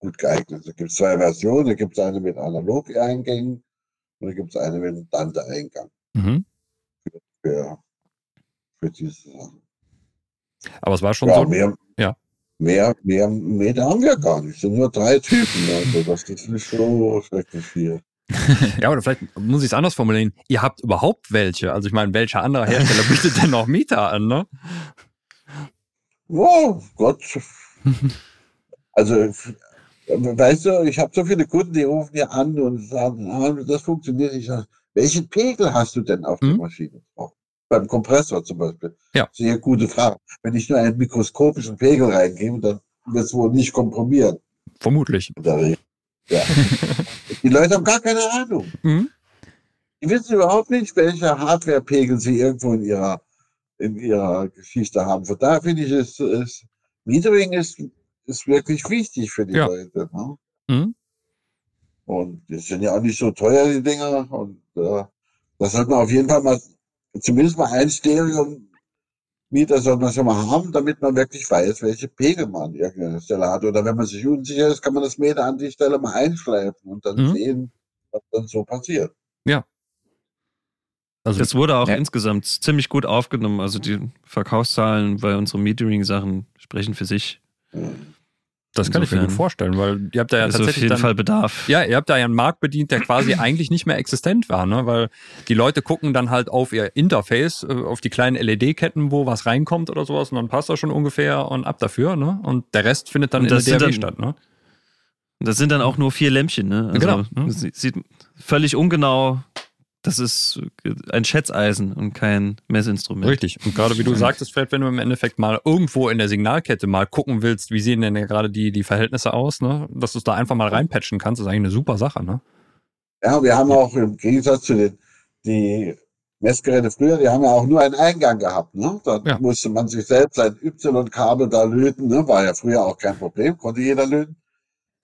gut geeignet. Es gibt zwei Versionen, da gibt es eine mit Analog-Eingängen und da gibt es eine mit Dante-Eingang Mhm. für, für diese Sachen. Aber es war schon Ja, so. mehr, mehr, mehr Meter haben wir gar nicht. Es sind nur drei Typen. Also das ist nicht so schrecklich viel. Ja, oder vielleicht muss ich es anders formulieren. Ihr habt überhaupt welche. Also ich meine, welcher anderer Hersteller bietet denn noch Mieter an, ne? Oh Gott. Also, weißt du, ich habe so viele Kunden, die rufen hier an und sagen, ah, das funktioniert nicht. Welchen Pegel hast du denn auf der Mhm. Maschine drauf? Beim Kompressor zum Beispiel. Ja. Sehr gute Frage. Wenn ich nur einen mikroskopischen Pegel reingebe, dann wird es wohl nicht komprimieren. Vermutlich. Ja. die Leute haben gar keine Ahnung. Mhm. Die wissen überhaupt nicht, welche Hardware-Pegel sie irgendwo in ihrer, in ihrer Geschichte haben. Von daher finde ich, es, es Metering ist, ist wirklich wichtig für die Ja. Leute. Ne? Mhm. Und die sind ja auch nicht so teuer, die Dinger. Und äh, das sollte man auf jeden Fall mal, zumindest mal ein Stereo-Mieter sollte man schon mal haben, damit man wirklich weiß, welche Pegel man an irgendeiner Stelle hat. Oder wenn man sich unsicher ist, kann man das Meter an die Stelle mal einschleifen und dann Mhm. sehen, was dann so passiert. Also Das wurde auch Ja. insgesamt ziemlich gut aufgenommen. Also die Verkaufszahlen bei unseren Metering-Sachen sprechen für sich. Das kann ich mir gut insofern- vorstellen, weil ihr habt da ja auf tatsächlich jeden dann, Fall Bedarf. Ja, ihr habt da ja einen Markt bedient, der quasi eigentlich nicht mehr existent war, ne? Weil die Leute gucken dann halt auf ihr Interface, äh, auf die kleinen LED-Ketten, wo was reinkommt oder sowas, und dann passt das schon ungefähr und ab dafür, ne? Und der Rest findet dann in der DAW dann- statt, ne? Das sind dann auch nur vier Lämpchen, ne? Also, Genau, ne? sie- Sieht völlig ungenau. Das ist ein Schätzeisen und kein Messinstrument. Richtig. Und gerade wie du sagtest, Fred, wenn du im Endeffekt mal irgendwo in der Signalkette mal gucken willst, wie sehen denn gerade die, die Verhältnisse aus, ne? Dass du es da einfach mal reinpatchen kannst, ist eigentlich eine super Sache, ne? Ja, wir haben auch im Gegensatz zu den die Messgeräte früher, die haben ja auch nur einen Eingang gehabt. Ne? Da Ja. musste man sich selbst ein Y-Kabel da löten. Ne? War ja früher auch kein Problem, konnte jeder löten.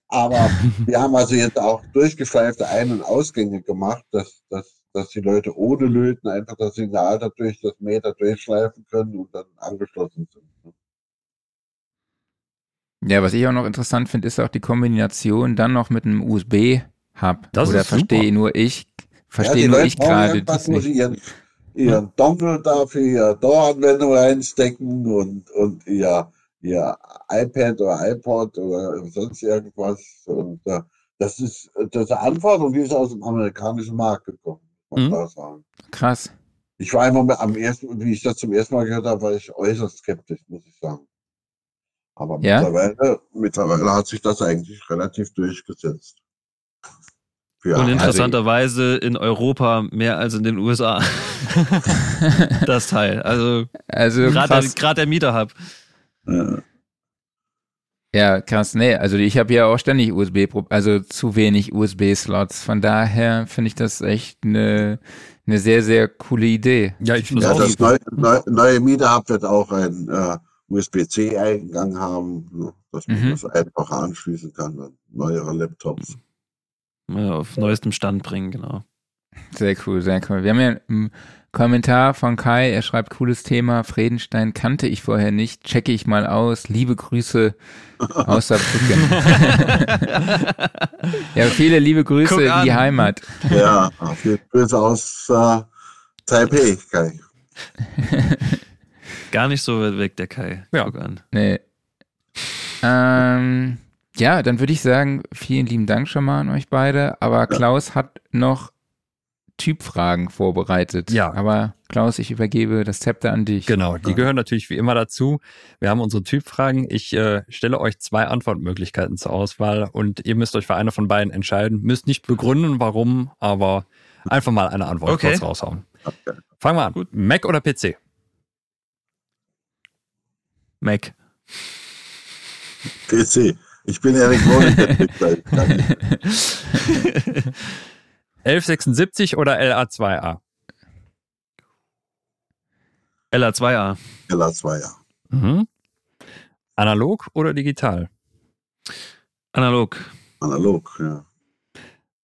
Aber wir haben also jetzt auch durchgeschleifte Ein- und Ausgänge gemacht, dass, dass, dass die Leute ohne Löten einfach das Signal dadurch das Meter durchschleifen können und dann angeschlossen sind. ne? Ja, was ich auch noch interessant finde, ist auch die Kombination dann noch mit einem USB-Hub. Das Oder verstehe nur ich, verstehe die nur Leute ich gerade das nicht. ihren, ihren Dongle da für ihre Door-Anwendung reinstecken und, und ihr, ihr iPad oder iPod oder sonst irgendwas. Und äh, das ist das ist eine Anforderung, die ist aus dem amerikanischen Markt gekommen, Mhm. Krass. Ich war immer am ersten, wie ich das zum ersten Mal gehört habe, war ich äußerst skeptisch, muss ich sagen. Aber Ja? mittlerweile, mittlerweile hat sich das eigentlich relativ durchgesetzt. Ja, Und interessanterweise in Europa mehr als in den USA. das Teil. Also Also gerade der, der Mieterhub. äh, Ja, krass. Nee, also ich habe ja auch ständig USB, also zu wenig USB-Slots. Von daher finde ich das echt eine, eine sehr, sehr coole Idee. Ja, ich finde ja, auch. das neue, neue, neue Mieterhub wird auch ein äh, USB-C-Eingang haben, ne, dass man Mhm. das einfacher anschließen kann an neuere Laptops. Ja, auf neuestem Stand bringen, genau. Sehr cool, sehr cool. Wir haben ja Kommentar von Kai, er schreibt, cooles Thema, Fredenstein kannte ich vorher nicht, checke ich mal aus, liebe Grüße aus Saarbrücken. ja, viele liebe Grüße in die. Heimat. Ja, viele Grüße aus äh, Taipei. Kai. Gar nicht so weit weg, der Kai. Ja. Guck an. Nee. Ähm, ja, dann würde ich sagen, vielen lieben Dank schon mal an euch beide. Aber Klaus hat noch Typfragen vorbereitet. Ja. Aber Klaus, ich übergebe das Zepter an dich. Genau, die gehören natürlich wie immer dazu. Wir haben unsere Typfragen. Ich äh, stelle euch zwei Antwortmöglichkeiten zur Auswahl und ihr müsst euch für eine von beiden entscheiden. Müsst nicht begründen, warum, aber einfach mal eine Antwort Okay. kurz raushauen. Okay. Fangen wir an. Gut. Mac oder PC? Mac. PC. Ich bin kann nicht. 1176 oder LA2A? LA2A. LA2, ja. Mhm. Analog oder digital? Analog. Analog, ja.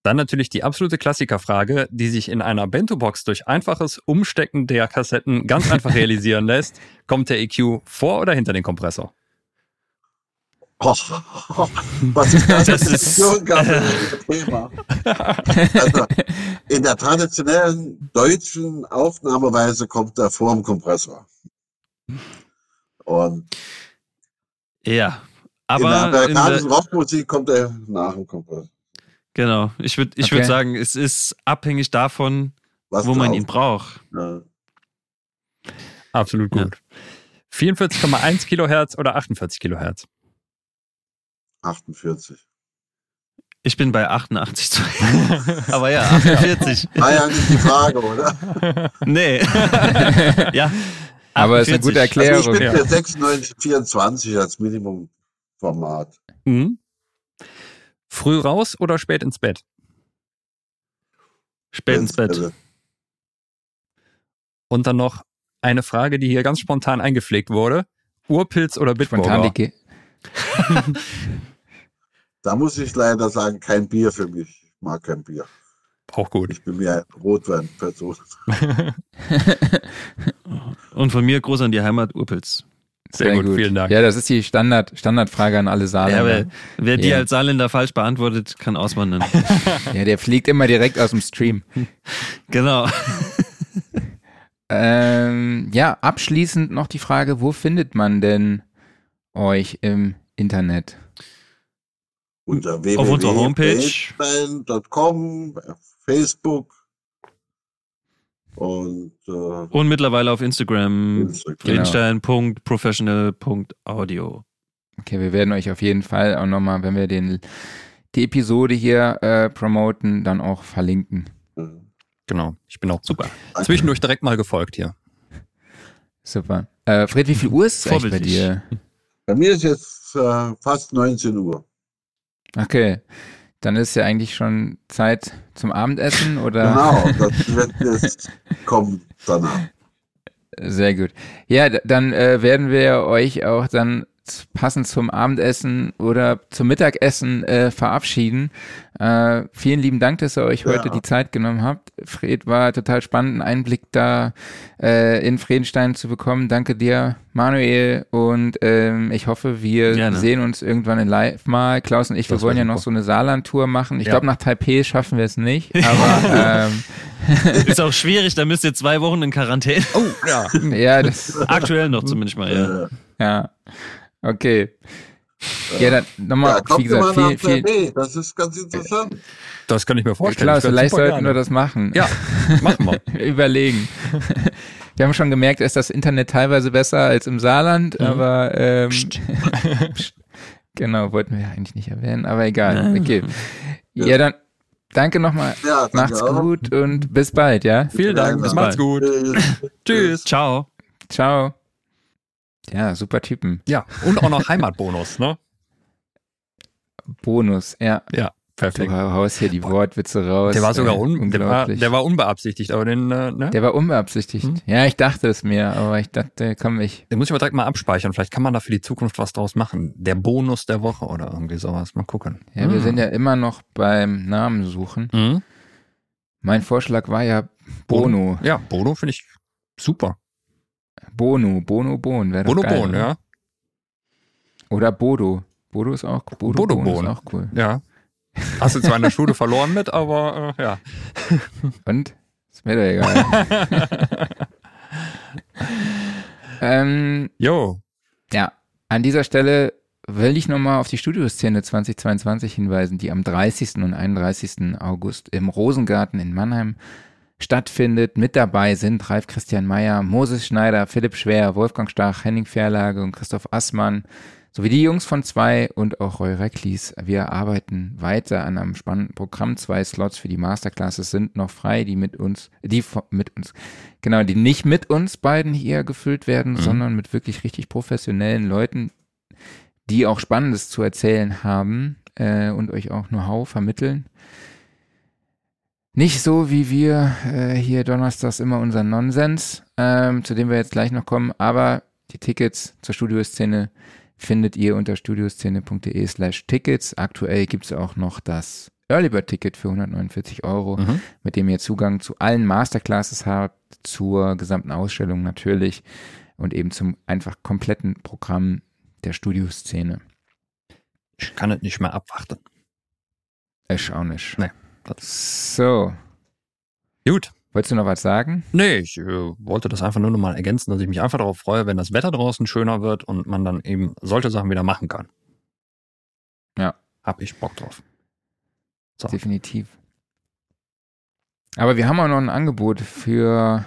Dann natürlich die absolute Klassikerfrage, die sich in einer Bento-Box durch einfaches Umstecken der Kassetten ganz einfach realisieren lässt. Kommt der EQ vor oder hinter den Kompressor? Oh, was ist das? Das ist- Thema. Also, in der traditionellen deutschen Aufnahmeweise kommt er vor dem Kompressor. Und Ja. in der Aber in der, amerikanischen Rockmusik kommt er nach dem Kompressor. genau. Ich würde ich Okay. würd sagen, es ist abhängig davon, Was wo man ihn braucht. Ja. Absolut Ja. gut. 44,1 Kilohertz oder 48 Kilohertz? 48. Ich bin bei 88,2. Aber ja, 48. War ja nicht die Frage, oder? Nee. ja. Aber es ist eine 48. gute Also ich Erklärung. bin ja. für 96, 24 als Minimumformat. Mhm. Früh raus oder spät ins Bett? Spät ins Bett. Und dann noch eine Frage, die hier ganz spontan eingepflegt wurde. Urpilz oder Spontan Bitburger? die Ge Da muss ich leider sagen, kein Bier für mich. Ich mag kein Bier. Auch gut. Ich bin mehr ein Rotweinperson. Und von mir groß an die Heimat Urpilz. Sehr, gut, vielen Dank. Ja, das ist die Standard, Standardfrage an alle Ja, Saarländer. aber wer die Ja. als Saarländer falsch beantwortet, kann auswandern. Ja, der fliegt immer direkt aus dem Stream. genau. Ähm, ja, abschließend noch die Frage, wo findet man denn euch im Internet? Unter Auf unserer Homepage. Facebook und äh, Und mittlerweile auf Instagram Instagram. Genau. Okay, wir werden euch auf jeden Fall auch nochmal, wenn wir den, die Episode hier äh, promoten, dann auch verlinken. Ja. Genau. Ich bin auch Super. Danke. zwischendurch direkt mal gefolgt hier. Super. Äh, Fred, wie viel Uhr ist es bei dir? Bei mir ist jetzt äh, fast 19 Uhr. Okay. Dann ist ja eigentlich schon Zeit zum Abendessen oder? Genau, das wird jetzt kommen danach. Sehr gut. Ja, dann äh, werden wir euch auch dann passend zum Abendessen oder zum Mittagessen äh, verabschieden. Äh, vielen lieben Dank, dass ihr euch heute Ja. die Zeit genommen habt. Fred, war total spannend, einen Einblick da äh, in Fredenstein zu bekommen. Danke dir, Manuel. Und ähm, ich hoffe, wir Gerne. sehen uns irgendwann in Live mal. Klaus und ich, wir Das wollen wär ja noch so eine Saarland-Tour machen. Ich Ja. glaube, nach Taipei schaffen wir es nicht. Aber ähm, Ist auch schwierig, da müsst ihr zwei Wochen in Quarantäne. Oh, ja. ja, das Aktuell noch zumindest mal, ja. Ja, okay. Ja, dann nochmal, Ja, wie gesagt, viel, viel, B. Das ist ganz interessant. Das kann ich mir vorstellen. Werd's vielleicht sollten wir gerne. das machen. Ja, machen wir. Überlegen. Wir haben schon gemerkt, ist das Internet teilweise besser als im Saarland, Mhm. aber ähm, Psst. genau, wollten wir eigentlich nicht erwähnen, aber egal. Okay. Ja, dann danke nochmal. Ja, danke Macht's auch. gut und bis bald, ja? Vielen Dank, bis macht's gut. Tschüss. Ciao. Ciao. Ja, super Typen. Ja, und auch noch Heimatbonus, ne? Bonus, ja. Ja, Du perfekt. haust hier die Wortwitze raus. Der war sogar un der war, der war unbeabsichtigt, aber den, äh, ne? Der war unbeabsichtigt. Hm. Ja, ich dachte es mir, aber ich dachte, komm, ich. Den muss ich aber direkt mal abspeichern. Vielleicht kann man da für die Zukunft was draus machen. Der Bonus der Woche oder irgendwie sowas. Mal gucken. Ja, wir Hm. sind ja immer noch beim Namen suchen. Mhm. Mein Vorschlag war ja Bono. Ja, Bono finde ich super. Bono, Bono Bon. Wäre doch Bono geil, Bon, ne? ja. Oder Bodo. Bodo ist auch Bodo, Bodo Bon Bon. ist auch cool. Ja. Hast du zwar in der Schule verloren mit, aber äh, ja. Und? Ist mir doch egal. ähm, Jo. ja, an dieser Stelle will ich nochmal auf die Studioszene 2022 hinweisen, die am 30. und 31. August im Rosengarten in Mannheim stattfindet. Mit dabei sind Ralf Christian Meyer, Moses Schneider, Philipp Schwer, Wolfgang Stach, Henning Verlage und Christoph Assmann sowie die Jungs von zwei und auch Roy Recklis. Wir arbeiten weiter an einem spannenden Programm. Zwei Slots für die Masterclasses sind noch frei, die mit uns, die mit uns, genau, die nicht mit uns beiden hier gefüllt werden, Mhm. sondern mit wirklich richtig professionellen Leuten, die auch Spannendes zu erzählen haben äh, und euch auch Know-how vermitteln. Nicht so wie wir äh, hier donnerstags immer unseren Nonsens, ähm, zu dem wir jetzt gleich noch kommen, aber die Tickets zur Studioszene findet ihr unter studioszene.de slash Tickets. Aktuell gibt es auch noch das Early Bird Ticket für 149 Euro, Mhm. mit dem ihr Zugang zu allen Masterclasses habt, zur gesamten Ausstellung natürlich und eben zum einfach kompletten Programm der Studioszene. Ich kann es nicht mehr abwarten. Ich auch nicht. Nee. So, Gut. wolltest du noch was sagen? Nee, ich äh, wollte das einfach nur noch mal ergänzen, dass ich mich einfach darauf freue, wenn das Wetter draußen schöner wird und man dann eben solche Sachen wieder machen kann. Ja. Hab ich Bock drauf. So. Definitiv. Aber wir haben auch noch ein Angebot für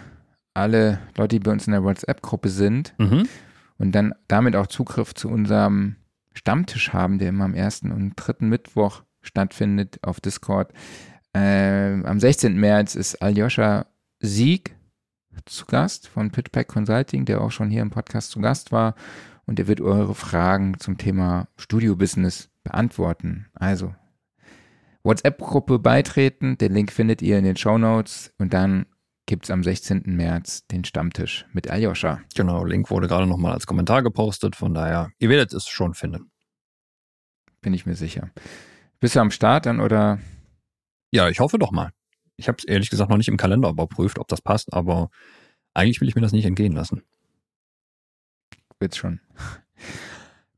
alle Leute, die bei uns in der WhatsApp-Gruppe sind Mhm. und dann damit auch Zugriff zu unserem Stammtisch haben, der immer am ersten und dritten Mittwoch stattfindet auf Discord. Ähm, am 16. März ist Aljoscha Sieg zu Gast von Pitchpack Consulting, der auch schon hier im Podcast zu Gast war. Und er wird eure Fragen zum Thema Studio-Business beantworten. Also WhatsApp-Gruppe beitreten, den Link findet ihr in den Show Notes und dann gibt's am 16. März den Stammtisch mit Aljoscha. Genau, Link wurde gerade noch mal als Kommentar gepostet, von daher, ihr werdet es schon finden. Bin ich mir sicher. Bist du am Start dann oder? Ja, ich hoffe doch mal. Ich habe es ehrlich gesagt noch nicht im Kalender überprüft, ob das passt, aber eigentlich will ich mir das nicht entgehen lassen. Wird's schon.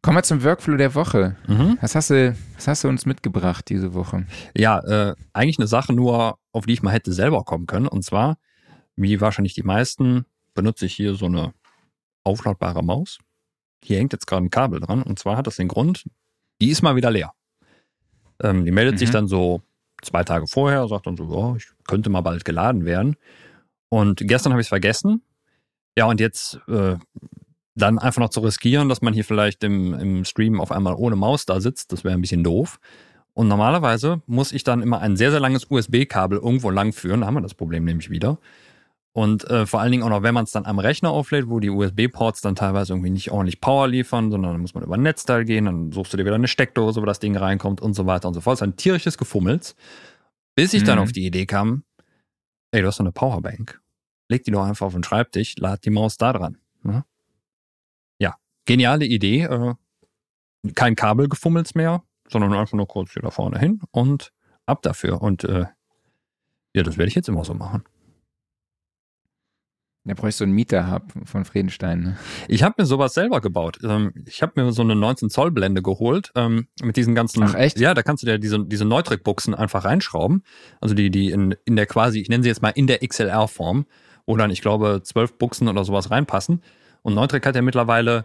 Kommen wir zum Workflow der Woche. Mhm. Was hast du, was hast du uns mitgebracht diese Woche? Ja, äh, eigentlich eine Sache nur, auf die ich mal hätte selber kommen können. Und zwar, wie wahrscheinlich die meisten, benutze ich hier so eine aufladbare Maus. Hier hängt jetzt gerade ein Kabel dran. Und zwar hat das den Grund, die ist mal wieder leer. Ähm, die meldet Mhm. sich dann so zwei Tage vorher, sagt dann so, oh, ich könnte mal bald geladen werden. Und gestern habe ich es vergessen. Ja, und jetzt äh, dann einfach noch zu riskieren, dass man hier vielleicht im, im Stream auf einmal ohne Maus da sitzt, das wäre ein bisschen doof. Und normalerweise muss ich dann immer ein sehr, sehr langes USB-Kabel irgendwo lang führen. Da haben wir das Problem nämlich wieder. Und äh, vor allen Dingen auch noch, wenn man es dann am Rechner auflädt, wo die USB-Ports dann teilweise irgendwie nicht ordentlich Power liefern, sondern dann muss man über ein Netzteil gehen, dann suchst du dir wieder eine Steckdose, wo das Ding reinkommt und so weiter und so fort. Das ist ein tierisches Gefummels. Bis ich dann Mhm. auf die Idee kam, ey, du hast so eine Powerbank. Leg die doch einfach auf den Schreibtisch, lad die Maus da dran. Ne? Ja, geniale Idee. Äh, kein Kabelgefummels mehr, sondern einfach nur kurz hier da vorne hin und ab dafür. Und äh, ja, das werde ich jetzt immer so machen. Da bräuchst du einen Mieter-Hub von Friedenstein. Ne? Ich habe mir sowas selber gebaut. Ähm, ich habe mir so eine 19 Zoll Blende geholt ähm, mit diesen ganzen. Ach, echt? Ja, da kannst du dir diese diese Neutrik Buchsen einfach reinschrauben. Also die die in in der quasi, ich nenne sie jetzt mal in der XLR Form, wo dann ich glaube zwölf Buchsen oder sowas reinpassen. Und Neutrik hat ja mittlerweile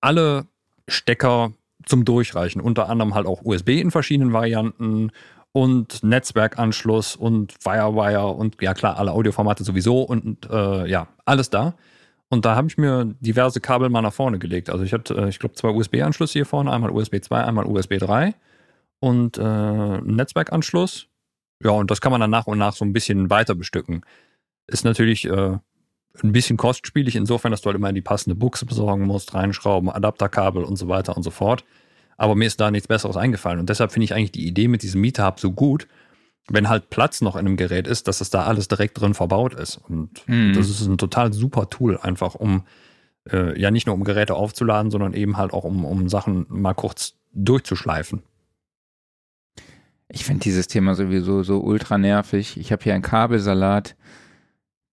alle Stecker zum Durchreichen. Unter anderem halt auch USB in verschiedenen Varianten und Netzwerkanschluss und Firewire und ja klar, alle Audioformate sowieso und äh, ja, alles da. Und da habe ich mir diverse Kabel mal nach vorne gelegt. Also ich hatte, äh, ich glaube, zwei USB-Anschlüsse hier vorne, einmal USB 2, einmal USB 3 und äh, einen Netzwerkanschluss. Ja, und das kann man dann nach und nach so ein bisschen weiter bestücken. Ist natürlich äh, ein bisschen kostspielig, insofern, dass du halt immer die passende Buchse besorgen musst, reinschrauben, Adapterkabel und so weiter und so fort. Aber mir ist da nichts Besseres eingefallen. Und deshalb finde ich eigentlich die Idee mit diesem Meetup so gut, wenn halt Platz noch in einem Gerät ist, dass es da alles direkt drin verbaut ist. Und Mhm. das ist ein total super Tool, einfach um äh, ja nicht nur um Geräte aufzuladen, sondern eben halt auch um, um Sachen mal kurz durchzuschleifen. Ich finde dieses Thema sowieso so ultra nervig. Ich habe hier einen Kabelsalat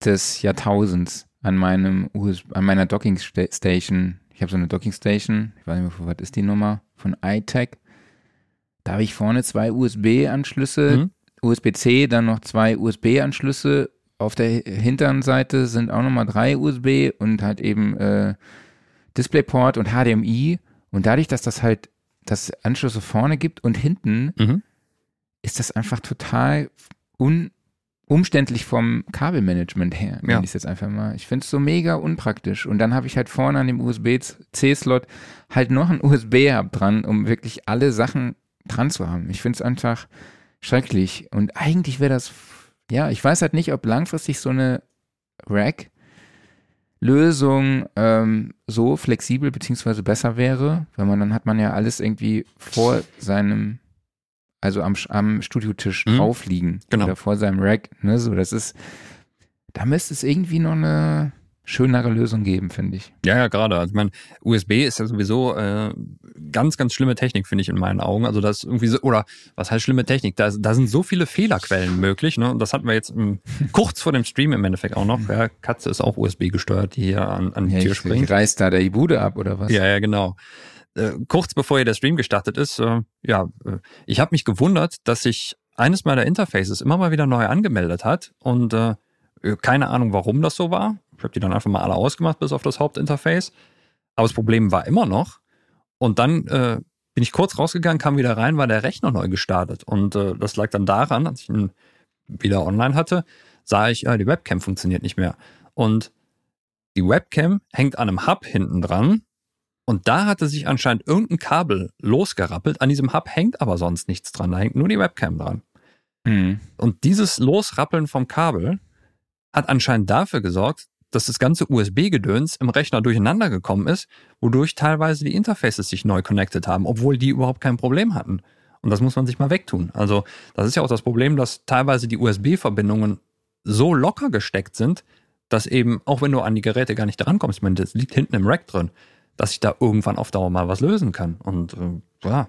des Jahrtausends an meinem US an meiner Docking Sta- Station. Ich habe so eine Docking Station. Ich weiß nicht mehr, was ist die Nummer von iTech. Da habe ich vorne zwei USB-Anschlüsse, Mhm. USB-C, dann noch zwei USB-Anschlüsse. Auf der hinteren Seite sind auch nochmal drei USB und halt eben äh, DisplayPort und HDMI. Und dadurch, dass das halt das Anschlüsse vorne gibt und hinten, Mhm. ist das einfach total un umständlich vom Kabelmanagement her, nenne Ja. ich es jetzt einfach mal. Ich finde es so mega unpraktisch. Und dann habe ich halt vorne an dem USB-C-Slot halt noch ein USB-Hub dran, um wirklich alle Sachen dran zu haben. Ich finde es einfach schrecklich. Und eigentlich wäre das, ja, ich weiß halt nicht, ob langfristig so eine Rack Lösung ähm, so flexibel beziehungsweise besser wäre, weil man dann hat man ja alles irgendwie vor seinem, also am, am Studiotisch Mhm. drauf liegen Genau. oder vor seinem Rack. Ne, so das ist, da müsste es irgendwie noch eine schönere Lösung geben, finde ich. Ja, ja, gerade. Also ich meine, USB ist ja sowieso äh, ganz, ganz schlimme Technik, finde ich in meinen Augen. Also das ist irgendwie so, oder was heißt schlimme Technik? Da, da sind so viele Fehlerquellen möglich. Ne? Und das hatten wir jetzt im, kurz vor dem Stream im Endeffekt auch noch. Ja, Katze ist auch USB gesteuert, die hier an, an die Ja, Tür springt. ich reiß da der Bude ab oder was? Ja, ja, genau. Äh, kurz bevor hier der Stream gestartet ist, äh, ja, äh, ich habe mich gewundert, dass sich eines meiner Interfaces immer mal wieder neu angemeldet hat und äh, keine Ahnung, warum das so war. Ich habe die dann einfach mal alle ausgemacht, bis auf das Hauptinterface. Aber das Problem war immer noch. Und dann äh, bin ich kurz rausgegangen, kam wieder rein, war der Rechner neu gestartet. Und äh, das lag dann daran, als ich ihn wieder online hatte, sah ich, äh, die Webcam funktioniert nicht mehr. Und die Webcam hängt an einem Hub hinten dran. Und da hatte sich anscheinend irgendein Kabel losgerappelt. An diesem Hub hängt aber sonst nichts dran. Da hängt nur die Webcam dran. Mhm. Und dieses Losrappeln vom Kabel hat anscheinend dafür gesorgt, dass das ganze USB-Gedöns im Rechner durcheinander gekommen ist, wodurch teilweise die Interfaces sich neu connected haben, obwohl die überhaupt kein Problem hatten. Und das muss man sich mal wegtun. Also, das ist ja auch das Problem, dass teilweise die USB-Verbindungen so locker gesteckt sind, dass eben, auch wenn du an die Geräte gar nicht drankommst, ich meine, das liegt hinten im Rack drin, dass ich da irgendwann auf Dauer mal was lösen kann. Und äh, ja,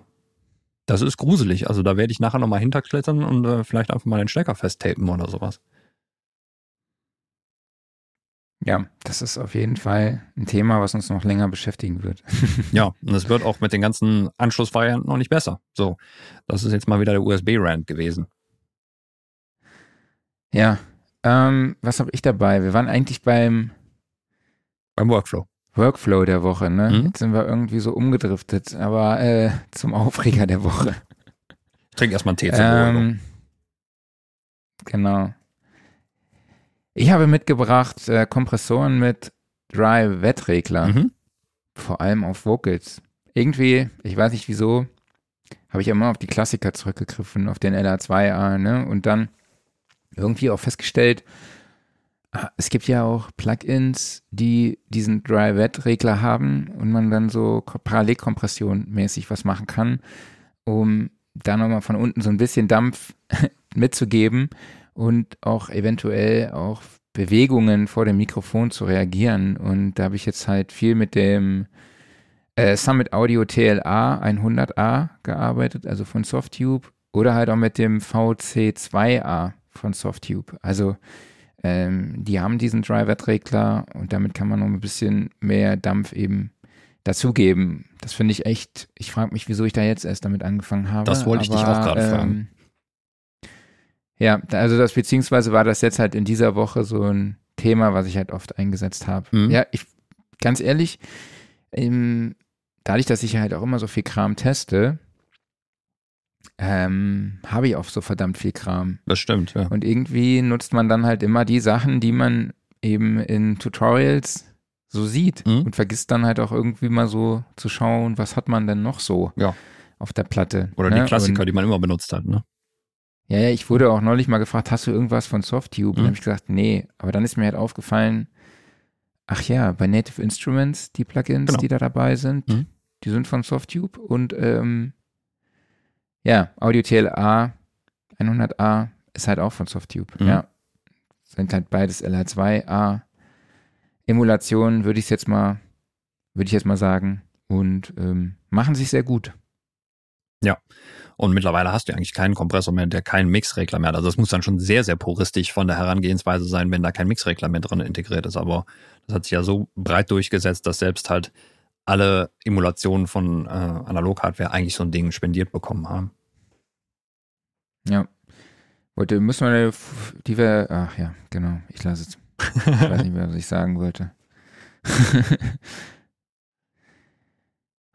das ist gruselig. Also da werde ich nachher nochmal hinterklettern und äh, vielleicht einfach mal den Stecker festtapen oder sowas. Ja, das ist auf jeden Fall ein Thema, was uns noch länger beschäftigen wird. Ja, und es wird auch mit den ganzen Anschlussvarianten noch nicht besser. So, das ist jetzt mal wieder der USB-Rand gewesen. Ja, ähm, was habe ich dabei? Wir waren eigentlich beim Beim Workflow. Workflow der Woche, ne? Mhm. Jetzt sind wir irgendwie so umgedriftet, aber äh, zum Aufreger der Woche. Trink erstmal einen Tee zur. Ähm, genau. Ich habe mitgebracht äh, Kompressoren mit Dry Wet Regler, Mhm. vor allem auf Vocals. Irgendwie, ich weiß nicht wieso, habe ich immer auf die Klassiker zurückgegriffen, auf den LA2A, ne? Und dann irgendwie auch festgestellt, es gibt ja auch Plugins, die diesen Dry Wet Regler haben und man dann so Ko- Parallelkompression mäßig was machen kann, um da nochmal von unten so ein bisschen Dampf mitzugeben und auch eventuell auch Bewegungen vor dem Mikrofon zu reagieren. Und da habe ich jetzt halt viel mit dem äh, Summit Audio TLA 100A gearbeitet, also von Softtube, oder halt auch mit dem VC2A von Softtube. Also ähm, die haben diesen Driver-Regler und damit kann man noch ein bisschen mehr Dampf eben dazugeben. Das finde ich echt, ich frage mich, wieso ich da jetzt erst damit angefangen habe. Das wollte ich dich auch gerade fragen. Ja, also das beziehungsweise war das jetzt halt in dieser Woche so ein Thema, was ich halt oft eingesetzt habe. Mhm. Ja, ich ganz ehrlich, ähm, dadurch, dass ich halt auch immer so viel Kram teste, ähm, habe ich auch so verdammt viel Kram. Das stimmt, ja. Und irgendwie nutzt man dann halt immer die Sachen, die man eben in Tutorials so sieht Mhm. und vergisst dann halt auch irgendwie mal so zu schauen, was hat man denn noch so Ja. auf der Platte. Oder ne? die Klassiker, Und, die man immer benutzt hat, ne? ja, ja, ich wurde auch neulich mal gefragt, hast du irgendwas von Softtube? Und Mhm. dann habe ich gesagt, nee. Aber dann ist mir halt aufgefallen, ach ja, bei Native Instruments, die Plugins, Genau. die da dabei sind, Mhm. die sind von Softtube und ähm, ja, Audio TLA 100A ist halt auch von Softtube. Mhm. Ja, sind halt beides LR2A Emulationen, würde ich jetzt mal, würde ich jetzt mal sagen und ähm, machen sich sehr gut. Und mittlerweile hast du eigentlich keinen Kompressor mehr, der keinen Mixregler mehr hat. Also es muss dann schon sehr, sehr puristisch von der Herangehensweise sein, wenn da kein Mixregler mehr drin integriert ist. Aber das hat sich ja so breit durchgesetzt, dass selbst halt alle Emulationen von äh, Analog-Hardware eigentlich so ein Ding spendiert bekommen haben. Ja. Wollte, müssen wir, die wir, ach ja, genau, ich lasse es. Ich weiß nicht mehr, was ich sagen wollte.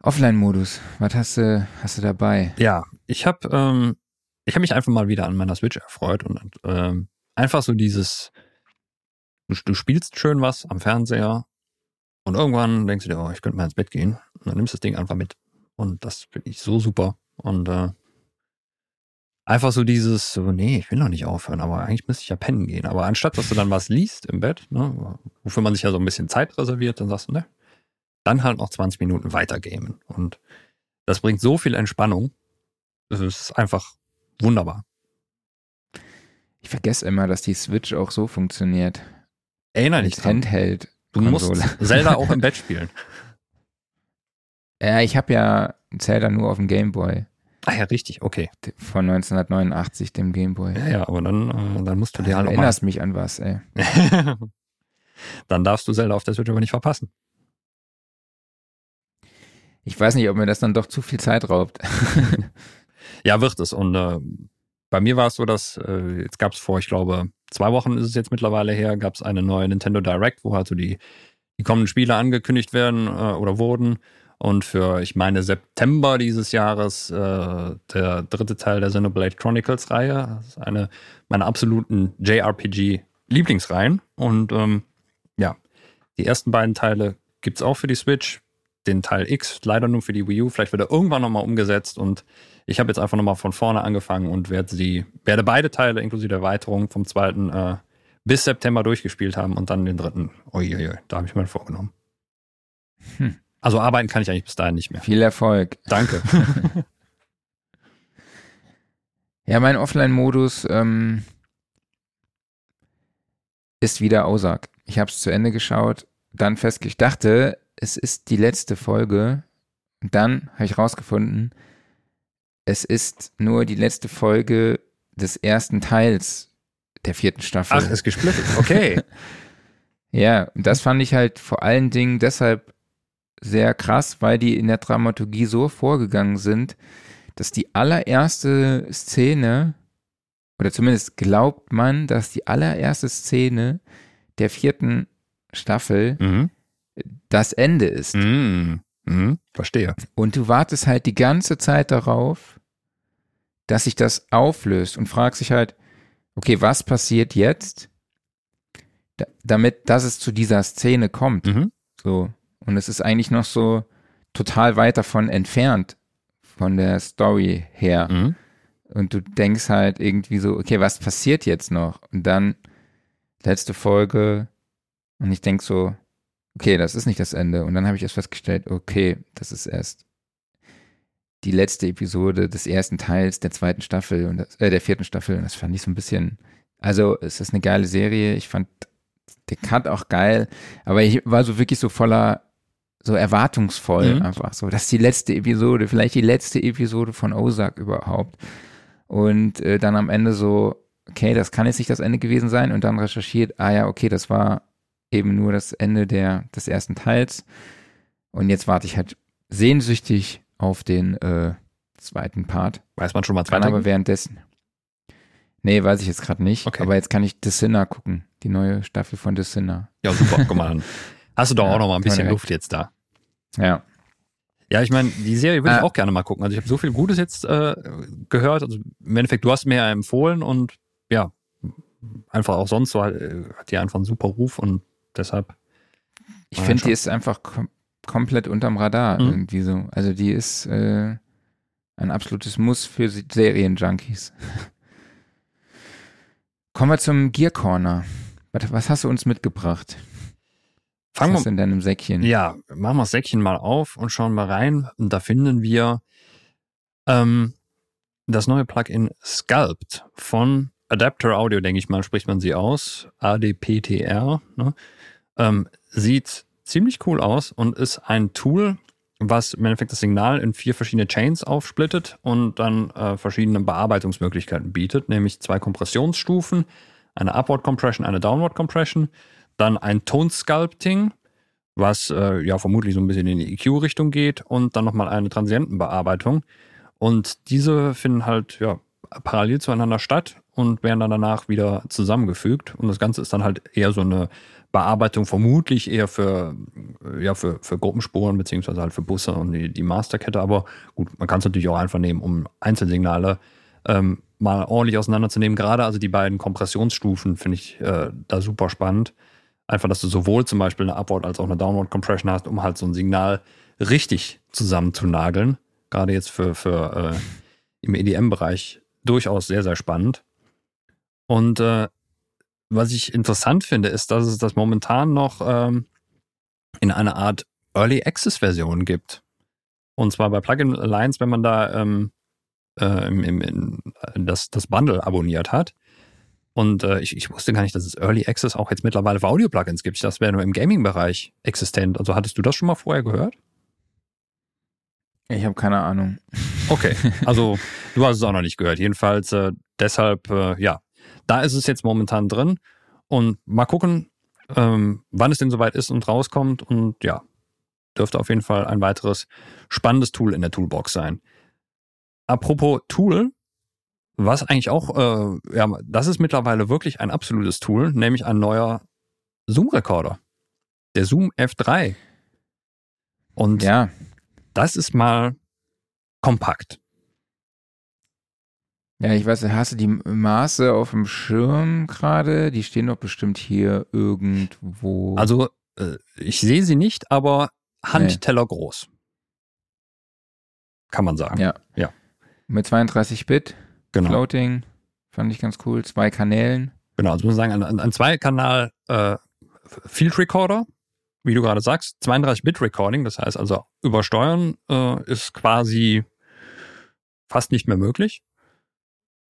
Offline-Modus, was hast du, hast du dabei? Ja, ich habe ähm, ich hab mich einfach mal wieder an meiner Switch erfreut und ähm, einfach so dieses, du, du spielst schön was am Fernseher und irgendwann denkst du dir, oh, ich könnte mal ins Bett gehen und dann nimmst du das Ding einfach mit und das finde ich so super und äh, einfach so dieses, so, nee, ich will noch nicht aufhören, aber eigentlich müsste ich ja pennen gehen, aber anstatt, dass du dann was liest im Bett, ne, wofür man sich ja so ein bisschen Zeit reserviert, dann sagst du, ne, dann halt noch 20 Minuten weiter gamen und das bringt so viel Entspannung. Es ist einfach wunderbar. Ich vergesse immer, dass die Switch auch so funktioniert. Erinnere dich dran. Handheld. Du musst. Zelda auch im Bett spielen. Ja, ich habe ja Zelda nur auf dem Gameboy Ah ja, richtig, okay. von 1989, dem Gameboy. Ja, ja, aber dann, äh, dann musst du dir Du halt auch mal. erinnerst mich an was, ey. dann darfst du Zelda auf der Switch aber nicht verpassen. Ich weiß nicht, ob mir das dann doch zu viel Zeit raubt. Ja, wird es. Und äh, bei mir war es so, dass äh, jetzt gab es vor, ich glaube, zwei Wochen ist es jetzt mittlerweile her, gab es eine neue Nintendo Direct, wo halt so die, die kommenden Spiele angekündigt werden äh, oder wurden. Und für, ich meine, September dieses Jahres äh, der dritte Teil der Xenoblade Chronicles Reihe. Das ist eine meiner absoluten JRPG-Lieblingsreihen. Und ähm, ja, die ersten beiden Teile gibt's auch für die Switch. Den Teil X leider nur für die Wii U. Vielleicht wird er irgendwann nochmal umgesetzt. Und ich habe jetzt einfach nochmal von vorne angefangen und werde sie, werde beide Teile inklusive der Erweiterung vom zweiten äh, bis September durchgespielt haben und dann den dritten. Uiuiui, da habe ich mir vorgenommen. Hm. Also arbeiten kann ich eigentlich bis dahin nicht mehr. Viel Erfolg. Danke. Ja, mein Offline-Modus ähm, ist wieder Aussag. Ich habe es zu Ende geschaut, dann festgestellt, ich dachte, es ist die letzte Folge. Und dann habe ich rausgefunden, es ist nur die letzte Folge des ersten Teils der vierten Staffel. Ach, ist gesplittet. Okay. Ja, und das fand ich halt vor allen Dingen deshalb sehr krass, weil die in der Dramaturgie so vorgegangen sind, dass die allererste Szene, oder zumindest glaubt man, dass die allererste Szene der vierten Staffel mhm. das Ende ist. Mhm. Mhm. Verstehe. Und du wartest halt die ganze Zeit darauf, dass sich das auflöst und fragst dich halt, okay, was passiert jetzt, da, damit, dass es zu dieser Szene kommt? Mhm. So. Und es ist eigentlich noch so total weit davon entfernt, von der Story her. Mhm. Und du denkst halt irgendwie so, okay, was passiert jetzt noch? Und dann letzte Folge und ich denk so, okay, das ist nicht das Ende. Und dann habe ich erst festgestellt, okay, das ist erst die letzte Episode des ersten Teils der zweiten Staffel und das, äh, der vierten Staffel. Und das fand ich so ein bisschen, also es ist eine geile Serie. Ich fand den Cut auch geil, aber ich war so wirklich so voller, so erwartungsvoll Mhm. einfach so. Das ist die letzte Episode, vielleicht die letzte Episode von Ozark überhaupt. Und äh, dann am Ende so, okay, das kann jetzt nicht das Ende gewesen sein. Und dann recherchiert, ah ja, okay, das war eben nur das Ende der, des ersten Teils. Und jetzt warte ich halt sehnsüchtig auf den äh, zweiten Part. Weiß man schon mal Kann zweiter? aber währenddessen. Nee, weiß ich jetzt gerade nicht. Okay. Aber jetzt kann ich The Sinner gucken. Die neue Staffel von The Sinner. Ja, super. Guck mal an. Hast du doch Ja, auch noch mal ein bisschen. Luft jetzt da. Ja. Ja, ich meine, die Serie würde ich Äh. auch gerne mal gucken. Also ich habe so viel Gutes jetzt äh, gehört. Also im Endeffekt, du hast mir ja empfohlen und ja, einfach auch sonst so äh, hat die einfach einen super Ruf und deshalb. Ich finde, die ist einfach kom komplett unterm Radar Mhm. irgendwie so. Also die ist äh, ein absolutes Muss für Se- Serienjunkies. Kommen wir zum Gear Corner. Was hast du uns mitgebracht? Fangen wir in deinem Säckchen? Ja, machen wir das Säckchen mal auf und schauen mal rein. Und da finden wir ähm, das neue Plugin Sculpt von Adapter Audio, denke ich mal, spricht man sie aus. ADPTR. Ne? Ähm, sieht ziemlich cool aus und ist ein Tool, was im Endeffekt das Signal in vier verschiedene Chains aufsplittet und dann äh, verschiedene Bearbeitungsmöglichkeiten bietet, nämlich zwei Kompressionsstufen, eine Upward Compression, eine Downward Compression, dann ein Tone Sculpting, was äh, ja vermutlich so ein bisschen in die EQ-Richtung geht und dann nochmal eine Transientenbearbeitung. Und diese finden halt ja parallel zueinander statt und werden dann danach wieder zusammengefügt. Und das Ganze ist dann halt eher so eine Bearbeitung, vermutlich eher für, ja, für, für Gruppenspuren, beziehungsweise halt für Busse und die, die Masterkette. Aber gut, man kann es natürlich auch einfach nehmen, um Einzelsignale ähm, mal ordentlich auseinanderzunehmen. Gerade also die beiden Kompressionsstufen finde ich äh, da super spannend. Einfach, dass du sowohl zum Beispiel eine Upward als auch eine Downward Compression hast, um halt so ein Signal richtig zusammenzunageln. Gerade jetzt für, für äh, im EDM-Bereich durchaus sehr, sehr spannend. Und äh, was ich interessant finde, ist, dass es das momentan noch ähm, in einer Art Early Access Version gibt. Und zwar bei Plugin Alliance, wenn man da ähm, äh, im, im, in, das, das Bundle abonniert hat. Und äh, ich, ich wusste gar nicht, dass es Early Access auch jetzt mittlerweile für Audio-Plugins gibt. Das wäre nur im Gaming-Bereich existent. Also hattest du das schon mal vorher gehört? Ich habe keine Ahnung. Okay, also du hast es auch noch nicht gehört. Jedenfalls äh, deshalb, äh, ja, da ist es jetzt momentan drin. Und mal gucken, ähm, wann es denn soweit ist und rauskommt. Und ja, dürfte auf jeden Fall ein weiteres spannendes Tool in der Toolbox sein. Apropos Tool, was eigentlich auch, äh, ja, das ist mittlerweile wirklich ein absolutes Tool, nämlich ein neuer Zoom-Recorder. Der Zoom F3. Und Ja, das ist mal kompakt. ja, ich weiß, hast du die Maße auf dem Schirm gerade? Die stehen doch bestimmt hier irgendwo. Also, äh, ich sehe sie nicht, aber Handteller groß. Kann man sagen. Ja. Ja. Mit 32 Bit, Genau. Floating, fand ich ganz cool. Zwei Kanälen. Genau, also muss man sagen, ein, ein Zweikanal äh, Field Recorder, wie du gerade sagst, 32-Bit-Recording, das heißt also übersteuern äh, ist quasi fast nicht mehr möglich.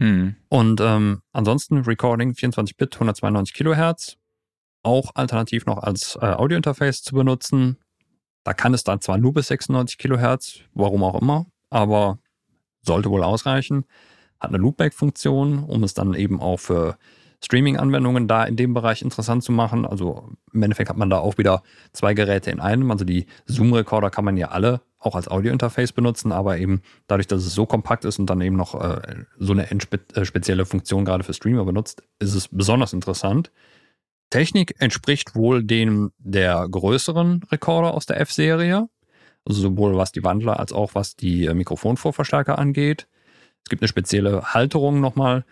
Hm. Und ähm, ansonsten Recording 24-Bit, 192 Kilohertz, auch alternativ noch als äh, Audiointerface zu benutzen. Da kann es dann zwar nur bis 96 Kilohertz, warum auch immer, aber sollte wohl ausreichen. Hat eine Loopback-Funktion, um es dann eben auch für Streaming-Anwendungen da in dem Bereich interessant zu machen. Also im Endeffekt hat man da auch wieder zwei Geräte in einem. Also die Zoom-Recorder kann man ja alle auch als Audiointerface benutzen, aber eben dadurch, dass es so kompakt ist und dann eben noch äh, so eine äh, spezielle Funktion gerade für Streamer benutzt, ist es besonders interessant. Technik entspricht wohl dem der größeren Recorder aus der F-Serie, also sowohl was die Wandler als auch was die äh, Mikrofonvorverstärker angeht. Es gibt eine spezielle Halterung nochmal,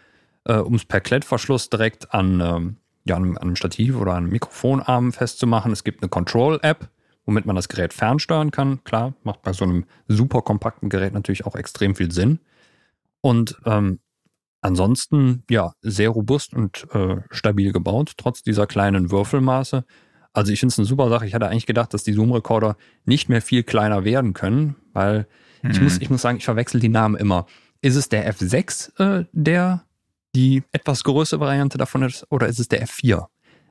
äh, um es per Klettverschluss direkt an, ähm, ja, an, einem Stativ oder an einem Mikrofonarm festzumachen. Es gibt eine Control-App, womit man das Gerät fernsteuern kann. Klar, macht bei so einem super kompakten Gerät natürlich auch extrem viel Sinn. Und ähm, ansonsten, ja, sehr robust und äh, stabil gebaut, trotz dieser kleinen Würfelmaße. Also ich finde es eine super Sache. Ich hatte eigentlich gedacht, dass die Zoom-Recorder nicht mehr viel kleiner werden können, weil ich, Mhm. muss, ich muss sagen, ich verwechsel die Namen immer. Ist es der F6, äh, der die etwas größere Variante davon ist, oder ist es der F4?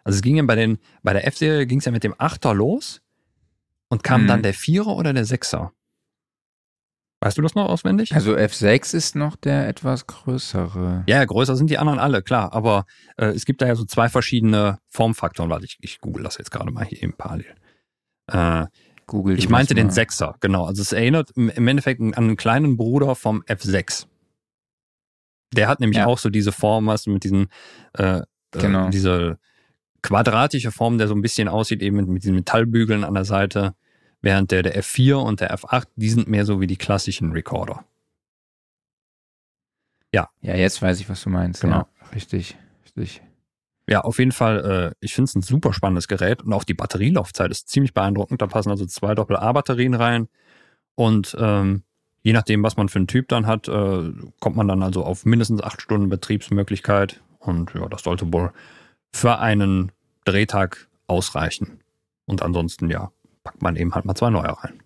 Also es ging ja bei den, bei der F-Serie ging es ja mit dem 8er los und kam Mhm. dann der 4er oder der 6er? Weißt du das noch auswendig? Also F6 ist noch der etwas größere. Ja, ja, größer sind die anderen alle, klar. Aber äh, es gibt da ja so zwei verschiedene Formfaktoren. Warte, ich, ich google das jetzt gerade mal hier eben parallel. Äh, Google. ich meinte den. Sechser, genau. Also es erinnert im Endeffekt an einen kleinen Bruder vom F6. Der hat nämlich Ja. auch so diese Form, was mit diesen, äh, Genau. äh, diese quadratische Form, der so ein bisschen aussieht, eben mit, mit diesen Metallbügeln an der Seite. während der, der F4 und der F8, die sind mehr so wie die klassischen Recorder. Ja, jetzt weiß ich, was du meinst. Genau. Ja, richtig, richtig. Ja, auf jeden Fall, äh, ich finde es ein super spannendes Gerät und auch die Batterielaufzeit ist ziemlich beeindruckend. Da passen also zwei Doppel-A-Batterien rein und ähm, je nachdem, was man für einen Typ dann hat, äh, kommt man dann also auf mindestens acht Stunden Betriebsmöglichkeit und ja, das sollte wohl für einen Drehtag ausreichen. Und ansonsten, ja, packt man eben halt mal zwei neue rein.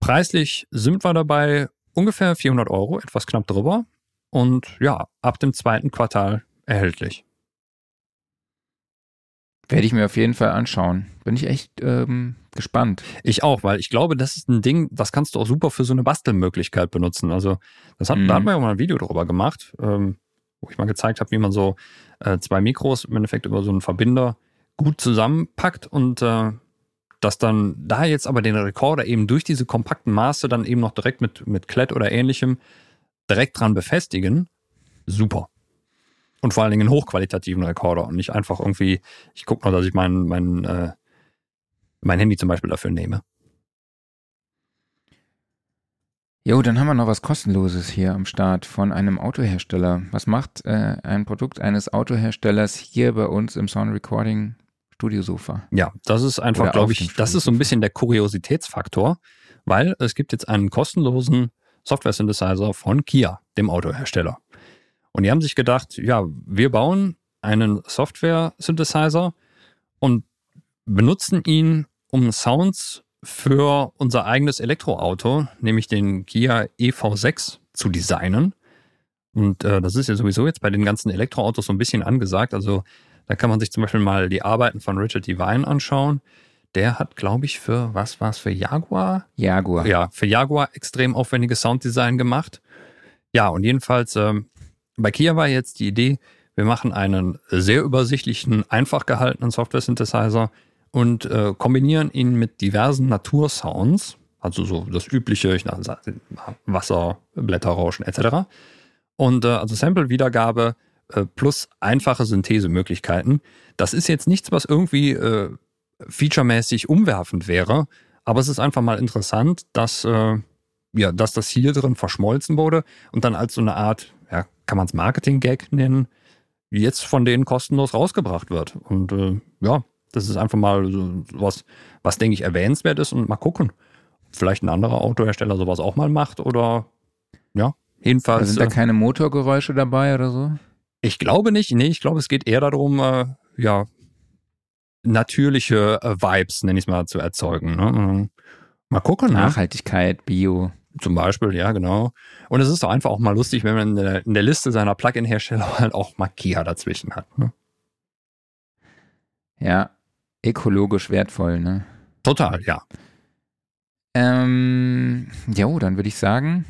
Preislich sind wir dabei ungefähr 400 Euro, etwas knapp drüber. Und ja, ab dem zweiten Quartal erhältlich. Werde ich mir auf jeden Fall anschauen. Bin ich echt ähm, gespannt. Ich auch, weil ich glaube, das ist ein Ding, das kannst du auch super für so eine Bastelmöglichkeit benutzen. Also, das hat, Mhm. da hat man ja mal ein Video drüber gemacht, ähm, wo ich mal gezeigt habe, wie man so äh, zwei Mikros im Endeffekt über so einen Verbinder gut zusammenpackt und äh, dass dann da jetzt aber den Rekorder eben durch diese kompakten Maße dann eben noch direkt mit, mit Klett oder ähnlichem direkt dran befestigen. Super. Und vor allen Dingen einen hochqualitativen Rekorder und nicht einfach irgendwie, ich gucke nur, dass ich mein, mein, äh, mein Handy zum Beispiel dafür nehme. Jo, dann haben wir noch was kostenloses hier am Start von einem Autohersteller. Was macht äh, ein Produkt eines Autoherstellers hier bei uns im Sound Recording Studiosofa? Ja, das ist einfach, glaube ich, das ist so ein bisschen der Kuriositätsfaktor, weil es gibt jetzt einen kostenlosen Software-Synthesizer von Kia, dem Autohersteller. Und die haben sich gedacht, ja, wir bauen einen Software-Synthesizer und benutzen ihn, um Sounds für unser eigenes Elektroauto, nämlich den Kia EV6, zu designen. Und äh, das ist ja sowieso jetzt bei den ganzen Elektroautos so ein bisschen angesagt. Also da kann man sich zum Beispiel mal die Arbeiten von Richard Devine anschauen. Der hat, glaube ich, für, was war es, für Jaguar? Jaguar. Ja, für Jaguar extrem aufwendiges Sounddesign gemacht. Ja, und jedenfalls ähm, bei Kia war jetzt die Idee, wir machen einen sehr übersichtlichen, einfach gehaltenen Software-Synthesizer und äh, kombinieren ihn mit diversen Natursounds, also so das übliche, ich sag, Wasser, Blätterrauschen etc. Und äh, also Sample-Wiedergabe äh, plus einfache Synthesemöglichkeiten. Das ist jetzt nichts, was irgendwie äh, featuremäßig umwerfend wäre, aber es ist einfach mal interessant, dass, äh, ja, dass das hier drin verschmolzen wurde und dann als so eine Art, ja, kann man es Marketing-Gag nennen, jetzt von denen kostenlos rausgebracht wird. Und äh, ja, das ist einfach mal so was, was denke ich erwähnenswert ist und mal gucken. Vielleicht ein anderer Autohersteller sowas auch mal macht oder ja, jedenfalls. Also sind da äh, keine Motorgeräusche dabei oder so? ich glaube nicht. Nee, ich glaube, es geht eher darum, äh, ja, natürliche äh, Vibes, nenne ich es mal, zu erzeugen. Ne? Mhm. Mal gucken. Ne? Nachhaltigkeit, Bio. Zum Beispiel, ja, genau. Und es ist doch einfach auch mal lustig, wenn man in der, in der Liste seiner Plugin-Hersteller halt auch mal Kia dazwischen hat. Ne? Ja, ökologisch wertvoll, ne? Total, ja. Ähm, jo, dann würde ich sagen,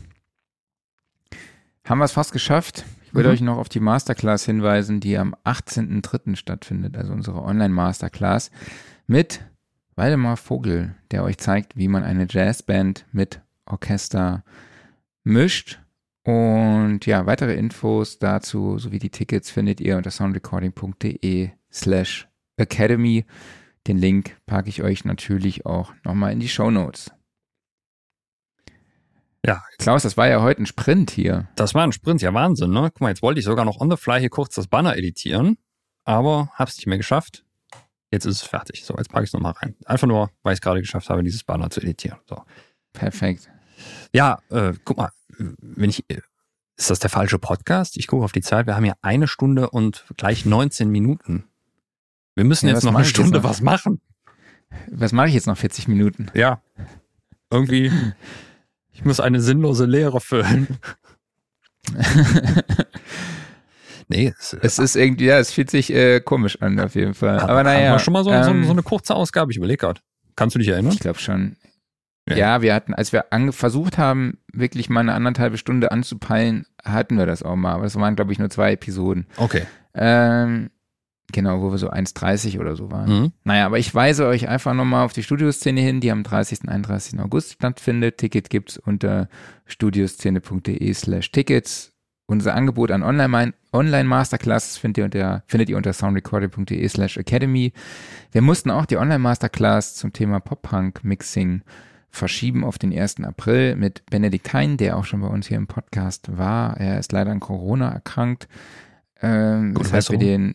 haben wir es fast geschafft. Ich würde Mhm. euch noch auf die Masterclass hinweisen, die am 18.03. stattfindet, also unsere Online-Masterclass mit Waldemar Vogel, der euch zeigt, wie man eine Jazzband mit Orchester mischt. Und ja, weitere Infos dazu sowie die Tickets findet ihr unter soundrecording.de slash academy. Den Link packe ich euch natürlich auch nochmal in die Show Notes. Ja, Klaus, das war ja heute ein Sprint hier. das war ein Sprint, ja Wahnsinn, ne? Guck mal, jetzt wollte ich sogar noch on the fly hier kurz das Banner editieren, aber hab's nicht mehr geschafft. Jetzt ist es fertig. So, jetzt packe ich es nochmal rein. Einfach nur, weil ich es gerade geschafft habe, dieses Banner zu editieren. So. Perfekt. Ja, äh, guck mal, wenn ich, äh, ist das der falsche Podcast? Ich gucke auf die Zeit. Wir haben ja eine Stunde und gleich 19 Minuten. Wir müssen Ja, jetzt noch eine Stunde noch? was machen. Was mache ich jetzt noch 40 Minuten? Ja. Irgendwie, ich muss eine sinnlose Leere füllen. nee, es, Es ist irgendwie, ja, es fühlt sich äh, komisch an auf jeden Fall. hat- Aber naja. Haben wir schon mal so, so, ähm, so eine kurze Ausgabe, ich überlege gerade. Kannst du dich erinnern? Ich glaube schon. Ja. Ja. wir hatten, als wir versucht haben, wirklich mal eine anderthalbe Stunde anzupeilen, hatten wir das auch mal. Aber das waren, glaube ich, nur zwei Episoden. Okay. Ähm, genau, wo wir so 1,30 oder so waren. Mhm. Naja, aber ich weise euch einfach nochmal auf die Studioszene hin, die am 30. und 31. August stattfindet. Ticket gibt's unter studioszene.de slash Tickets. unser Angebot an Online-Masterclasses findet ihr unter, findet ihr unter soundrecording.de slash academy. Wir mussten auch die Online-Masterclass zum Thema Pop-Punk-Mixing verschieben auf den 1. April mit Benedikt Hein, der auch schon bei uns hier im Podcast war. Er ist leider an Corona erkrankt. Ähm, weshalb wir den,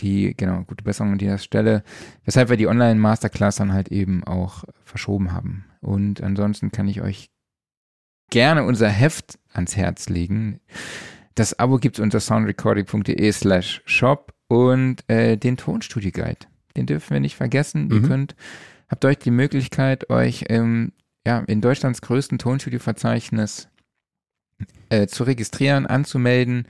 die, genau, gute Besserung an dieser Stelle, weshalb wir die Online-Masterclass dann halt eben auch verschoben haben. Und ansonsten kann ich euch gerne unser Heft ans Herz legen. Das Abo gibt's unter soundrecording.de slash shop und äh, den Tonstudio Guide. Den dürfen wir nicht vergessen. Mhm. Ihr könnt, habt euch die Möglichkeit, euch ähm, ja, in Deutschlands größten Tonstudio-Verzeichnis äh, zu registrieren, anzumelden.